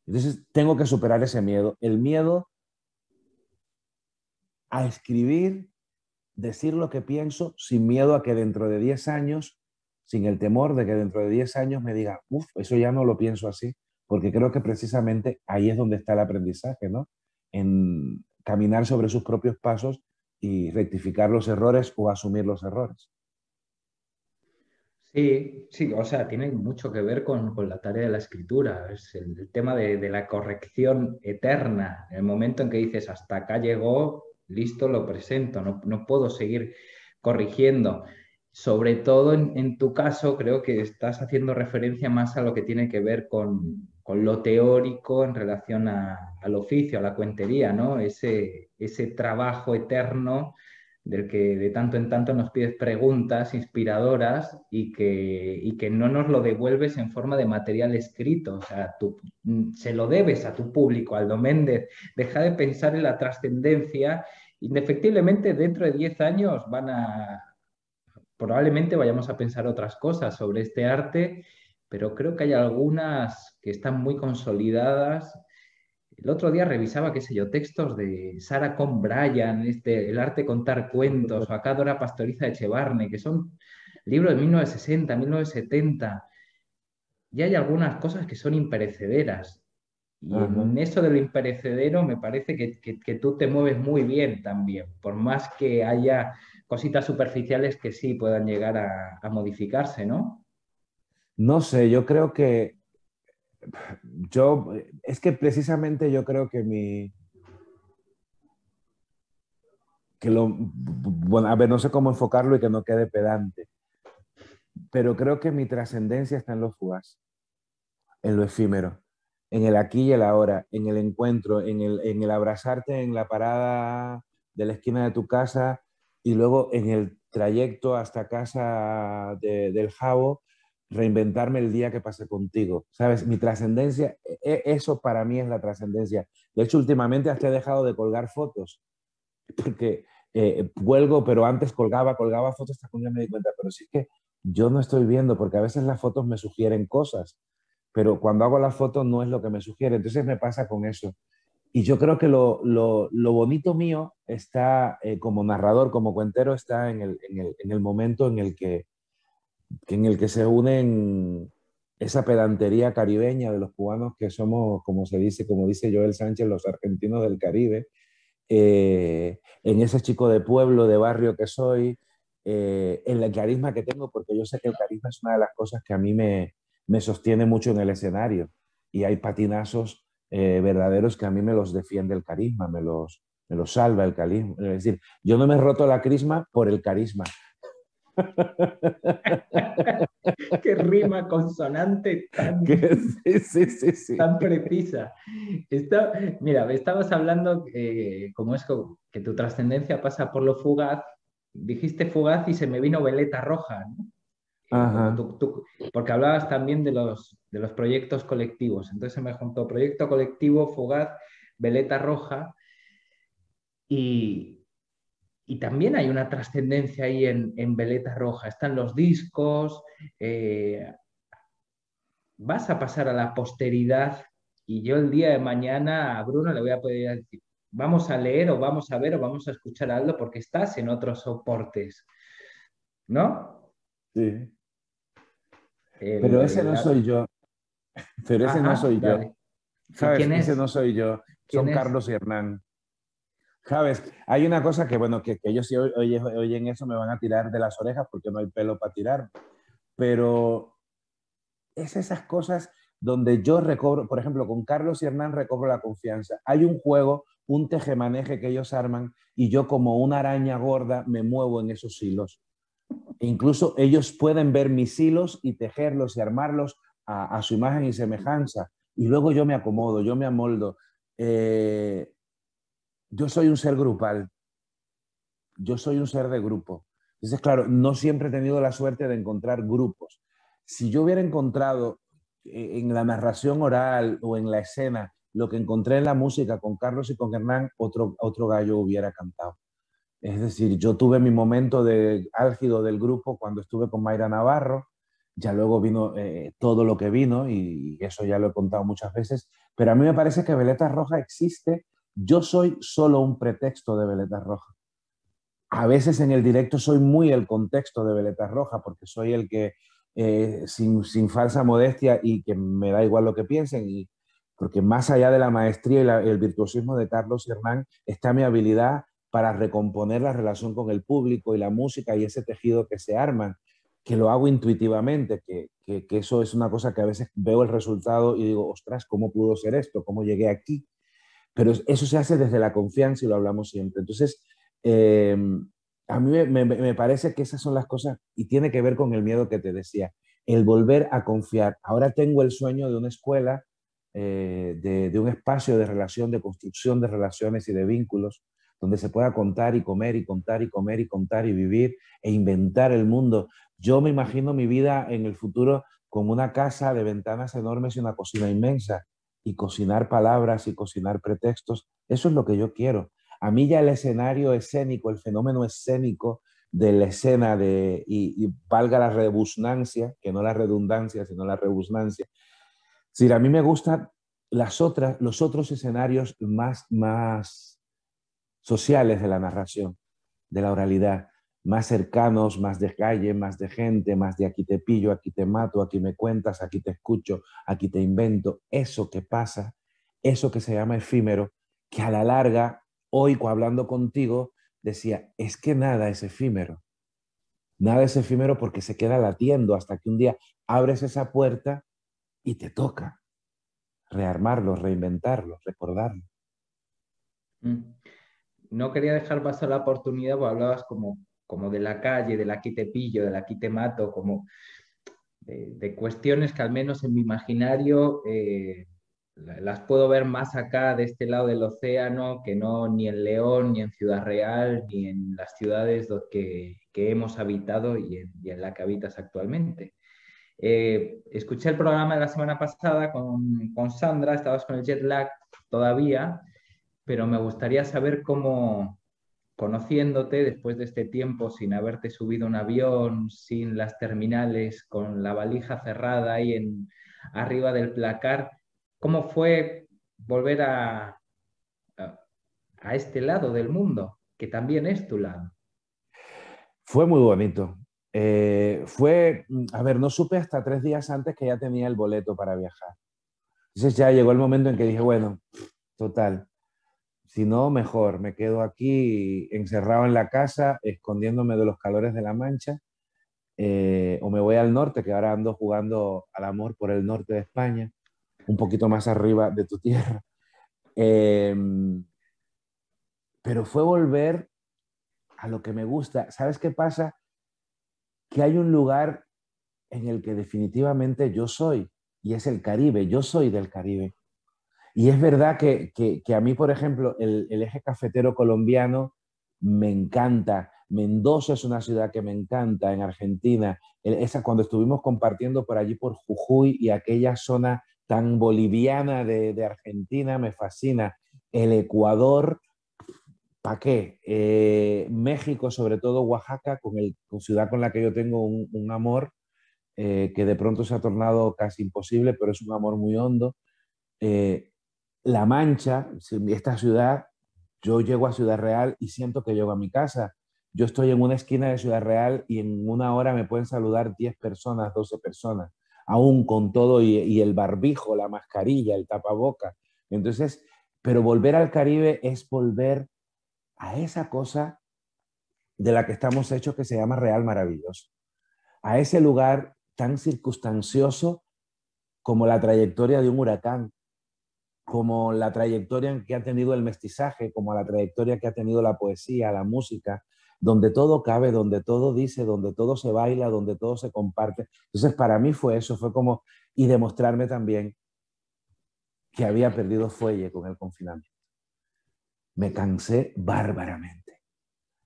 Entonces tengo que superar ese miedo. El miedo a escribir, decir lo que pienso, sin miedo a que dentro de 10 años, sin el temor de que dentro de 10 años me diga, uff, eso ya no lo pienso así, porque creo que precisamente ahí es donde está el aprendizaje, ¿no? En caminar sobre sus propios pasos y rectificar los errores o asumir los errores. Sí, sí, o sea, tiene mucho que ver con, la tarea de la escritura, es el, tema de, la corrección eterna, el momento en que dices, hasta acá llegó, listo, lo presento, no, puedo seguir corrigiendo. Sobre todo en, tu caso, creo que estás haciendo referencia más a lo que tiene que ver con, lo teórico en relación al oficio, a la cuentería, ¿no? Ese, ese trabajo eterno del que de tanto en tanto nos pides preguntas inspiradoras y que, que no nos lo devuelves en forma de material escrito. O sea, tú, mm, se lo debes a tu público, Aldo Méndez. Deja de pensar en la trascendencia. Indefectiblemente, dentro de 10 años van a... Probablemente vayamos a pensar otras cosas sobre este arte, pero creo que hay algunas que están muy consolidadas el otro día revisaba, qué sé yo, textos de Sarah Con Bryan, este, El arte de contar cuentos, o acá Dora Pastoriza de Chevarne, que son libros de 1960, 1970. Y hay algunas cosas que son imperecederas. Y en eso de lo imperecedero me parece que, tú te mueves muy bien también, por más que haya cositas superficiales que sí puedan llegar a, modificarse, ¿no? No sé, yo creo que yo, es que precisamente yo creo que mi, que lo, bueno, a ver, no sé cómo enfocarlo y que no quede pedante, pero creo que mi trascendencia está en lo fugaz, en lo efímero, en el aquí y el ahora, en el encuentro, en el, en el abrazarte en la parada de la esquina de tu casa y luego en el trayecto hasta casa del Jabo reinventarme el día que pasé contigo. ¿Sabes? Mi trascendencia, e, e, eso para mí es la trascendencia. De hecho, últimamente hasta he dejado de colgar fotos, porque eh, pero antes colgaba, colgaba fotos hasta que un me di cuenta, pero sí que yo no estoy viendo, porque a veces las fotos me sugieren cosas, pero cuando hago la foto no es lo que me sugiere. Entonces me pasa con eso. Y yo creo que lo, lo, lo bonito mío está, eh, como narrador, como cuentero, está en el, en el, en el momento en el que en el que se unen esa pedantería caribeña de los cubanos que somos, como se dice, como dice Joel Sánchez, los argentinos del Caribe, eh, en ese chico de pueblo, de barrio que soy, eh, en el carisma que tengo, porque yo sé que el carisma es una de las cosas que a mí me, me sostiene mucho en el escenario. Y hay patinazos eh, verdaderos que a mí me los defiende el carisma, me los, me los salva el carisma. Es decir, yo no me he roto la crisma por el carisma, Qué rima consonante tan, tan precisa. mira, estabas hablando, eh, como es que, tu trascendencia pasa por lo fugaz, dijiste fugaz y se me vino veleta roja, porque hablabas también de los, de los proyectos colectivos. Entonces se me juntó proyecto colectivo, fugaz, veleta roja. Y, y también hay una trascendencia ahí en, en, Veleta Roja. Están los discos, eh, vas a pasar a la posteridad y yo el día de mañana a Bruno le voy a poder decir, vamos a leer o vamos a ver o vamos a escuchar algo porque estás en otros soportes. ¿No? Sí. Pero ese no soy yo. Pero ese no soy yo. ¿Sabes? Ese no soy yo. Son Carlos y Hernán. ¿Sabes? Hay una cosa que, bueno, que, que ellos si oyen, eso me van a tirar de las orejas porque no hay pelo para tirar. Pero es esas cosas donde yo recobro, por ejemplo, con Carlos y Hernán recobro la confianza. Hay un juego, un tejemaneje que ellos arman y yo como una araña gorda me muevo en esos hilos. E incluso ellos pueden ver mis hilos y tejerlos y armarlos a, su imagen y semejanza. Y luego yo me acomodo, yo me amoldo. Eh, yo soy un ser grupal, yo soy un ser de grupo. Entonces, claro, no siempre he tenido la suerte de encontrar grupos. Si yo hubiera encontrado eh, en la narración oral o en la escena, lo que encontré en la música con Carlos y con Hernán, otro, otro gallo hubiera cantado. Es decir, yo tuve mi momento de álgido del grupo cuando estuve con Mayra Navarro, ya luego vino eh, todo lo que vino y, eso ya lo he contado muchas veces, pero a mí me parece que Veleta Roja existe, yo soy solo un pretexto de Veleta Roja. A veces en el directo soy muy el contexto de Veleta Roja porque soy el que eh, sin, sin, falsa modestia y que me da igual lo que piensen, y, porque más allá de la maestría y el virtuosismo de Carlos Hernán está mi habilidad para recomponer la relación con el público y la música y ese tejido que se arman, que lo hago intuitivamente, que, que, eso es una cosa que a veces veo el resultado y digo, ostras, ¿cómo pudo ser esto? ¿Cómo llegué aquí? Pero eso se hace desde la confianza y lo hablamos siempre. Entonces, eh, a mí me, parece que esas son las cosas y tiene que ver con el miedo que te decía, el volver a confiar. Ahora tengo el sueño de una escuela, eh, de, un espacio de relación, de construcción de relaciones y de vínculos, donde se pueda contar y comer y contar y comer y contar y vivir e inventar el mundo. Yo me imagino mi vida en el futuro como una casa de ventanas enormes y una cocina inmensa y cocinar palabras y cocinar pretextos. Eso es lo que yo quiero. A mí ya el escenario escénico, el fenómeno escénico de la escena de, y, valga la rebusnancia, que no la redundancia, sino la rebusnancia. Si a mí me gustan las otras, los otros escenarios más, más sociales de la narración, de la oralidad, más cercanos, más de calle, más de gente, más de aquí te pillo, aquí te mato, aquí me cuentas, aquí te escucho, aquí te invento, eso que pasa, eso que se llama efímero, que a la larga hoy hablando contigo, decía, es que nada es efímero. Nada es efímero porque se queda latiendo hasta que un día abres esa puerta y te toca rearmarlo, reinventarlo, recordarlo. Mm. No quería dejar pasar la oportunidad, porque hablabas como, como de la calle, de la aquí te pillo, de la aquí te mato, como de, cuestiones que al menos en mi imaginario eh, las puedo ver más acá de este lado del océano que no ni en León, ni en Ciudad Real, ni en las ciudades que, que hemos habitado y en, la que habitas actualmente. Eh, escuché el programa de la semana pasada con, con, Sandra, estabas con el jet lag todavía, pero me gustaría saber cómo, conociéndote después de este tiempo sin haberte subido un avión, sin las terminales, con la valija cerrada ahí en, arriba del placar, ¿Cómo fue volver a, a, este lado del mundo, que también es tu lado? Fue muy bonito. Eh, fue, a ver, no supe hasta tres días antes que ya tenía el boleto para viajar. Entonces ya llegó el momento en que dije, bueno, total, si no, mejor, me quedo aquí encerrado en la casa, escondiéndome de los calores de la mancha, eh, o me voy al norte, que ahora ando jugando al amor por el norte de España, un poquito más arriba de tu tierra. Em, pero fue volver a lo que me gusta. ¿Sabes qué pasa? Que hay un lugar en el que definitivamente yo soy, y es el Caribe, yo soy del Caribe. Y es verdad que, a mí, por ejemplo, el, el, eje cafetero colombiano me encanta. Mendoza es una ciudad que me encanta en Argentina. Esa cuando estuvimos compartiendo por allí por Jujuy y aquella zona tan boliviana de, Argentina me fascina. El Ecuador, ¿para qué? Eh, México, sobre todo Oaxaca, con, el, ciudad con la que yo tengo un, amor eh, que de pronto se ha tornado casi imposible, pero es un amor muy hondo. Eh, la Mancha, esta ciudad, yo llego a Ciudad Real y siento que llego a mi casa. Yo estoy en una esquina de Ciudad Real y en una hora me pueden saludar 10 personas, 12 personas aún con todo y, el barbijo, la mascarilla, el tapaboca. Entonces, pero volver al Caribe es volver a esa cosa de la que estamos hechos que se llama Real Maravilloso, a ese lugar tan circunstancioso como la trayectoria de un huracán, como la trayectoria que ha tenido el mestizaje, como la trayectoria que ha tenido la poesía, la música, donde todo cabe, donde todo dice, donde todo se baila, donde todo se comparte. Entonces, para mí fue eso, fue como, y demostrarme también que había perdido fuelle con el confinamiento. Me cansé bárbaramente.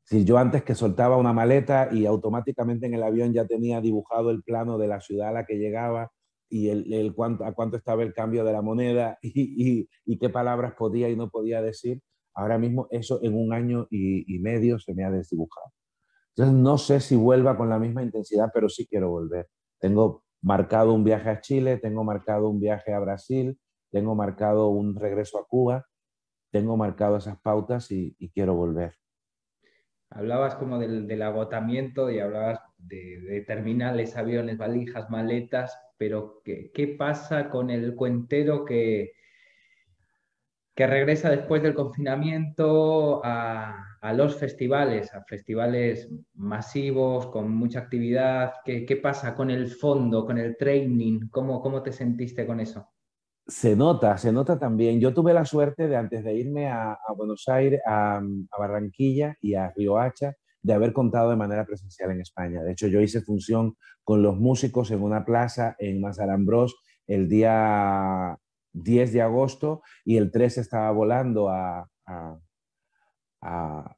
Si yo antes que soltaba una maleta y automáticamente en el avión ya tenía dibujado el plano de la ciudad a la que llegaba, y el, cuánto, a cuánto estaba el cambio de la moneda y, qué palabras podía y no podía decir, ahora mismo eso en un año y, medio se me ha desdibujado. Entonces no sé si vuelva con la misma intensidad, pero sí quiero volver. Tengo marcado un viaje a Chile, tengo marcado un viaje a Brasil, tengo marcado un regreso a Cuba, tengo marcado esas pautas y, quiero volver. Hablabas como del, agotamiento y hablabas de, terminales, aviones, valijas, maletas, pero ¿qué, pasa con el cuentero que, que regresa después del confinamiento a, los festivales, a festivales masivos, con mucha actividad? ¿Qué, pasa con el fondo, con el training? ¿Cómo, ¿Cómo te sentiste con eso? Se nota, se nota también. Yo tuve la suerte de antes de irme a, Buenos Aires, a, Barranquilla y a Riohacha, de haber contado de manera presencial en España. De hecho, yo hice función con los músicos en una plaza en Mazarambros el día 10 de agosto y el 3 estaba volando a, a,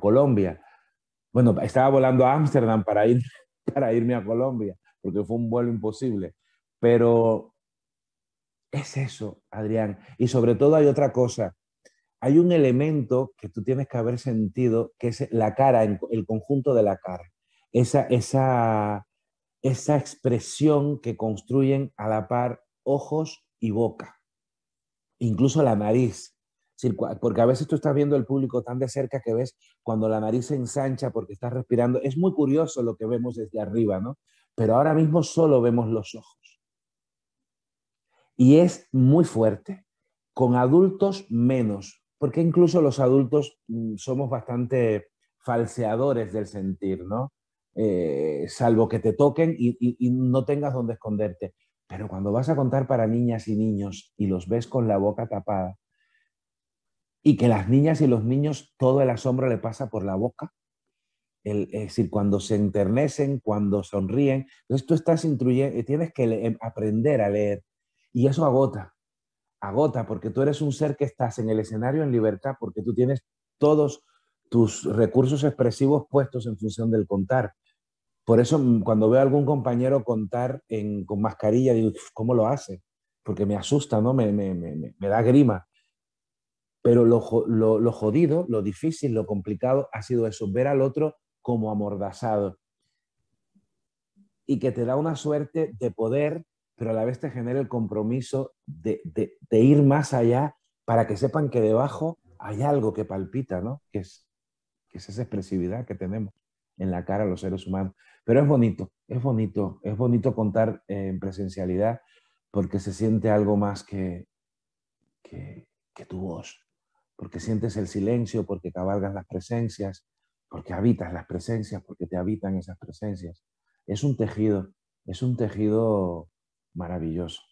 Colombia. Bueno, estaba volando a Ámsterdam para, ir, para irme a Colombia, porque fue un vuelo imposible. Pero es eso, Adrián. Y sobre todo hay otra cosa. Hay un elemento que tú tienes que haber sentido, que es la cara, el conjunto de la cara. Esa, esa, esa expresión que construyen a la par ojos y boca. Incluso la nariz. Porque a veces tú estás viendo el público tan de cerca que ves cuando la nariz se ensancha porque estás respirando. Es muy curioso lo que vemos desde arriba, ¿no? Pero ahora mismo solo vemos los ojos y es muy fuerte. Con adultos menos, porque incluso los adultos mm, somos bastante falseadores del sentir, ¿no? Eh, salvo que te toquen y, no tengas donde esconderte. Pero cuando vas a contar para niñas y niños y los ves con la boca tapada, y que las niñas y los niños todo el asombro le pasa por la boca, es decir, cuando se enternecen, cuando sonríen, entonces tú estás instruyendo, tienes que aprender a leer y eso agota, agota, porque tú eres un ser que estás en el escenario en libertad, porque tú tienes todos tus recursos expresivos puestos en función del contar. Por eso mm, cuando veo a algún compañero contar con mascarilla, digo, ¿cómo lo hace? Porque me asusta, ¿no? Me, me, da grima. Pero lo, lo, jodido, lo difícil, lo complicado ha sido eso, ver al otro como amordazado. Y que te da una suerte de poder pero a la vez te genera el compromiso de, ir más allá para que sepan que debajo hay algo que palpita, ¿no? Que es, esa expresividad que tenemos en la cara los seres humanos. Pero es bonito, es bonito, es bonito contar en presencialidad porque se siente algo más que, que, que tu voz, porque sientes el silencio, porque cabalgas las presencias, porque habitas las presencias, porque te habitan esas presencias. Es un tejido, es un tejido maravilloso.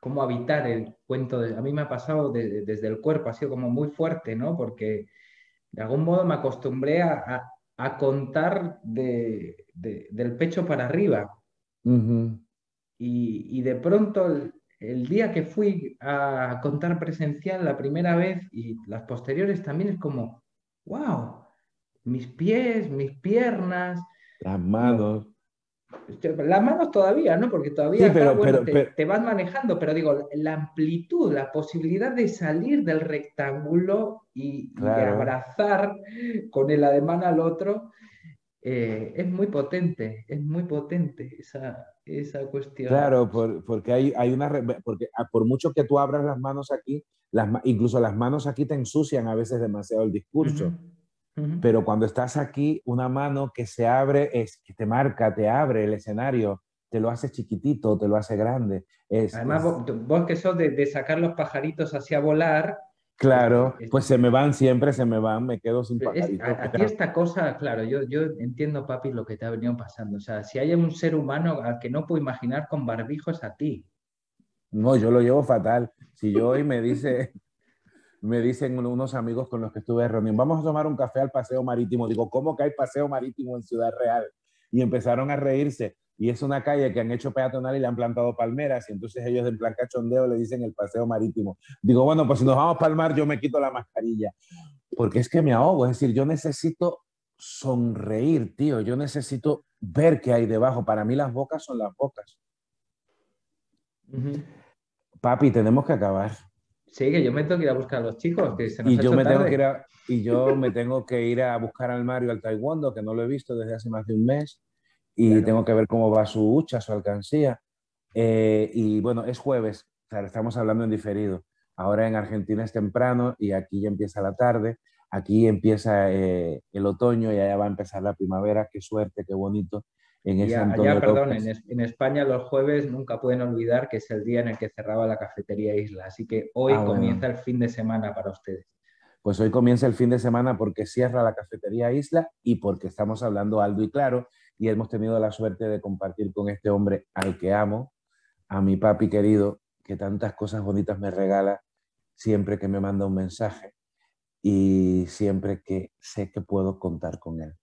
cómo habitar el cuento. a mí me ha pasado desde el cuerpo, ha sido como muy fuerte, ¿no? Porque de algún modo me acostumbré a, contar del pecho para arriba. y, de pronto el, día que fui a contar presencial la primera vez y las posteriores también es como, wow, mis pies, mis piernas. Las manos. Las manos todavía, ¿no? Porque todavía te, vas manejando, pero digo, la amplitud, la posibilidad de salir del rectángulo y, abrazar con el ademán al otro, eh, es muy potente, es muy potente esa, esa cuestión. Claro, porque hay, hay una, porque ah, por mucho que tú abras las manos aquí, las, incluso las manos aquí te ensucian a veces demasiado el discurso. Pero cuando estás aquí, una mano que se abre, es que te marca, te abre el escenario, te lo hace chiquitito, te lo hace grande. Además, Vos, que sos de, sacar los pajaritos hacia volar. Claro, pues se me van siempre, se me van, me quedo sin pajaritos. aquí esta cosa, claro, yo, yo entiendo, papi, lo que te ha venido pasando. O sea, si hay un ser humano al que no puedo imaginar con barbijos a ti. No, yo lo llevo fatal. Si yo hoy me dice, me dicen unos amigos con los que estuve reunión, vamos a tomar un café al paseo marítimo. Digo, ¿cómo que hay paseo marítimo en Ciudad Real? Y empezaron a reírse. Y es una calle que han hecho peatonal y le han plantado palmeras. Y entonces ellos en plan cachondeo le dicen el paseo marítimo. Digo, bueno, pues si nos vamos a palmar, yo me quito la mascarilla. Porque es que me ahogo. Es decir, yo necesito sonreír, tío. Yo necesito ver qué hay debajo. Para mí las bocas son las bocas. Papi, tenemos que acabar. Sí, que yo me tengo que ir a buscar a los chicos. Que y, yo me tengo que ir a, y yo me tengo que ir a buscar al Mario al Taekwondo, que no lo he visto desde hace más de un mes. Y tengo que ver cómo va su hucha, su alcancía. Eh, y bueno, es jueves, estamos hablando en diferido. Ahora en Argentina es temprano y aquí ya empieza la tarde. Aquí empieza eh, el otoño y allá va a empezar la primavera. Qué suerte, qué bonito. En allá, perdón, en, España los jueves nunca pueden olvidar que es el día en el que cerraba la cafetería Isla. Así que hoy ah, comienza el fin de semana para ustedes. Pues hoy comienza el fin de semana porque cierra la cafetería Isla y porque estamos hablando alto y claro y hemos tenido la suerte de compartir con este hombre al que amo, a mi papi querido, que tantas cosas bonitas me regala siempre que me manda un mensaje y siempre que sé que puedo contar con él.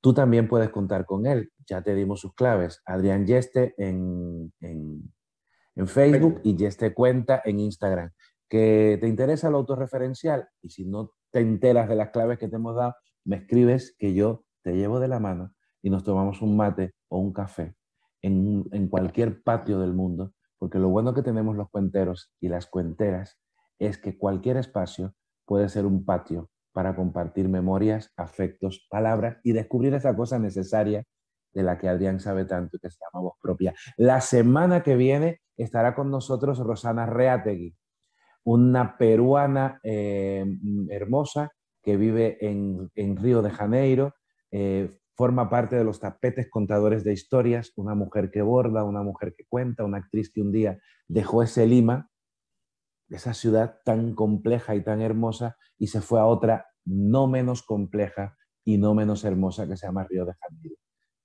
Tú también puedes contar con él. Ya te dimos sus claves. Adrián Yeste en, en, Facebook y Yeste Cuenta en Instagram. ¿Que te interesa lo autorreferencial? Y si no te enteras de las claves que te hemos dado, me escribes que yo te llevo de la mano y nos tomamos un mate o un café en, en cualquier patio del mundo, porque lo bueno que tenemos los cuenteros y las cuenteras es que cualquier espacio puede ser un patio para compartir memorias, afectos, palabras y descubrir esa cosa necesaria de la que Adrián sabe tanto y que se llama voz propia. La semana que viene estará con nosotros Rosana Reategui, una peruana eh, hermosa que vive en, Río de Janeiro, eh, forma parte de los tapetes contadores de historias, una mujer que borda, una mujer que cuenta, una actriz que un día dejó ese Lima, esa ciudad tan compleja y tan hermosa, y se fue a otra no menos compleja y no menos hermosa que se llama Río de Janeiro.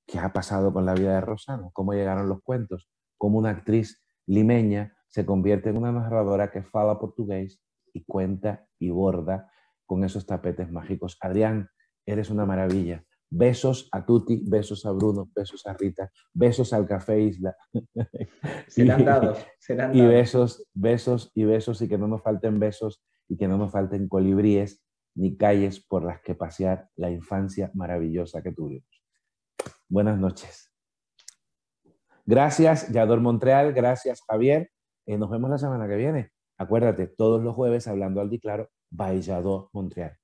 ¿Qué ha pasado con la vida de Rosana? ¿Cómo llegaron los cuentos? ¿Cómo una actriz limeña se convierte en una narradora que fala portugués y cuenta y borda con esos tapetes mágicos? Adrián, eres una maravilla. Besos a Tuti, besos a Bruno, besos a Rita, besos al Café Isla. Serán dados, serán dados. Y besos, besos y besos y que no nos falten besos y que no nos falten colibríes ni calles por las que pasear la infancia maravillosa que tuvimos. Buenas noches. Gracias, Yador Montreal. Gracias, Javier. Eh, nos vemos la semana que viene. Acuérdate, todos los jueves hablando al Diclaro, by Yador Montreal.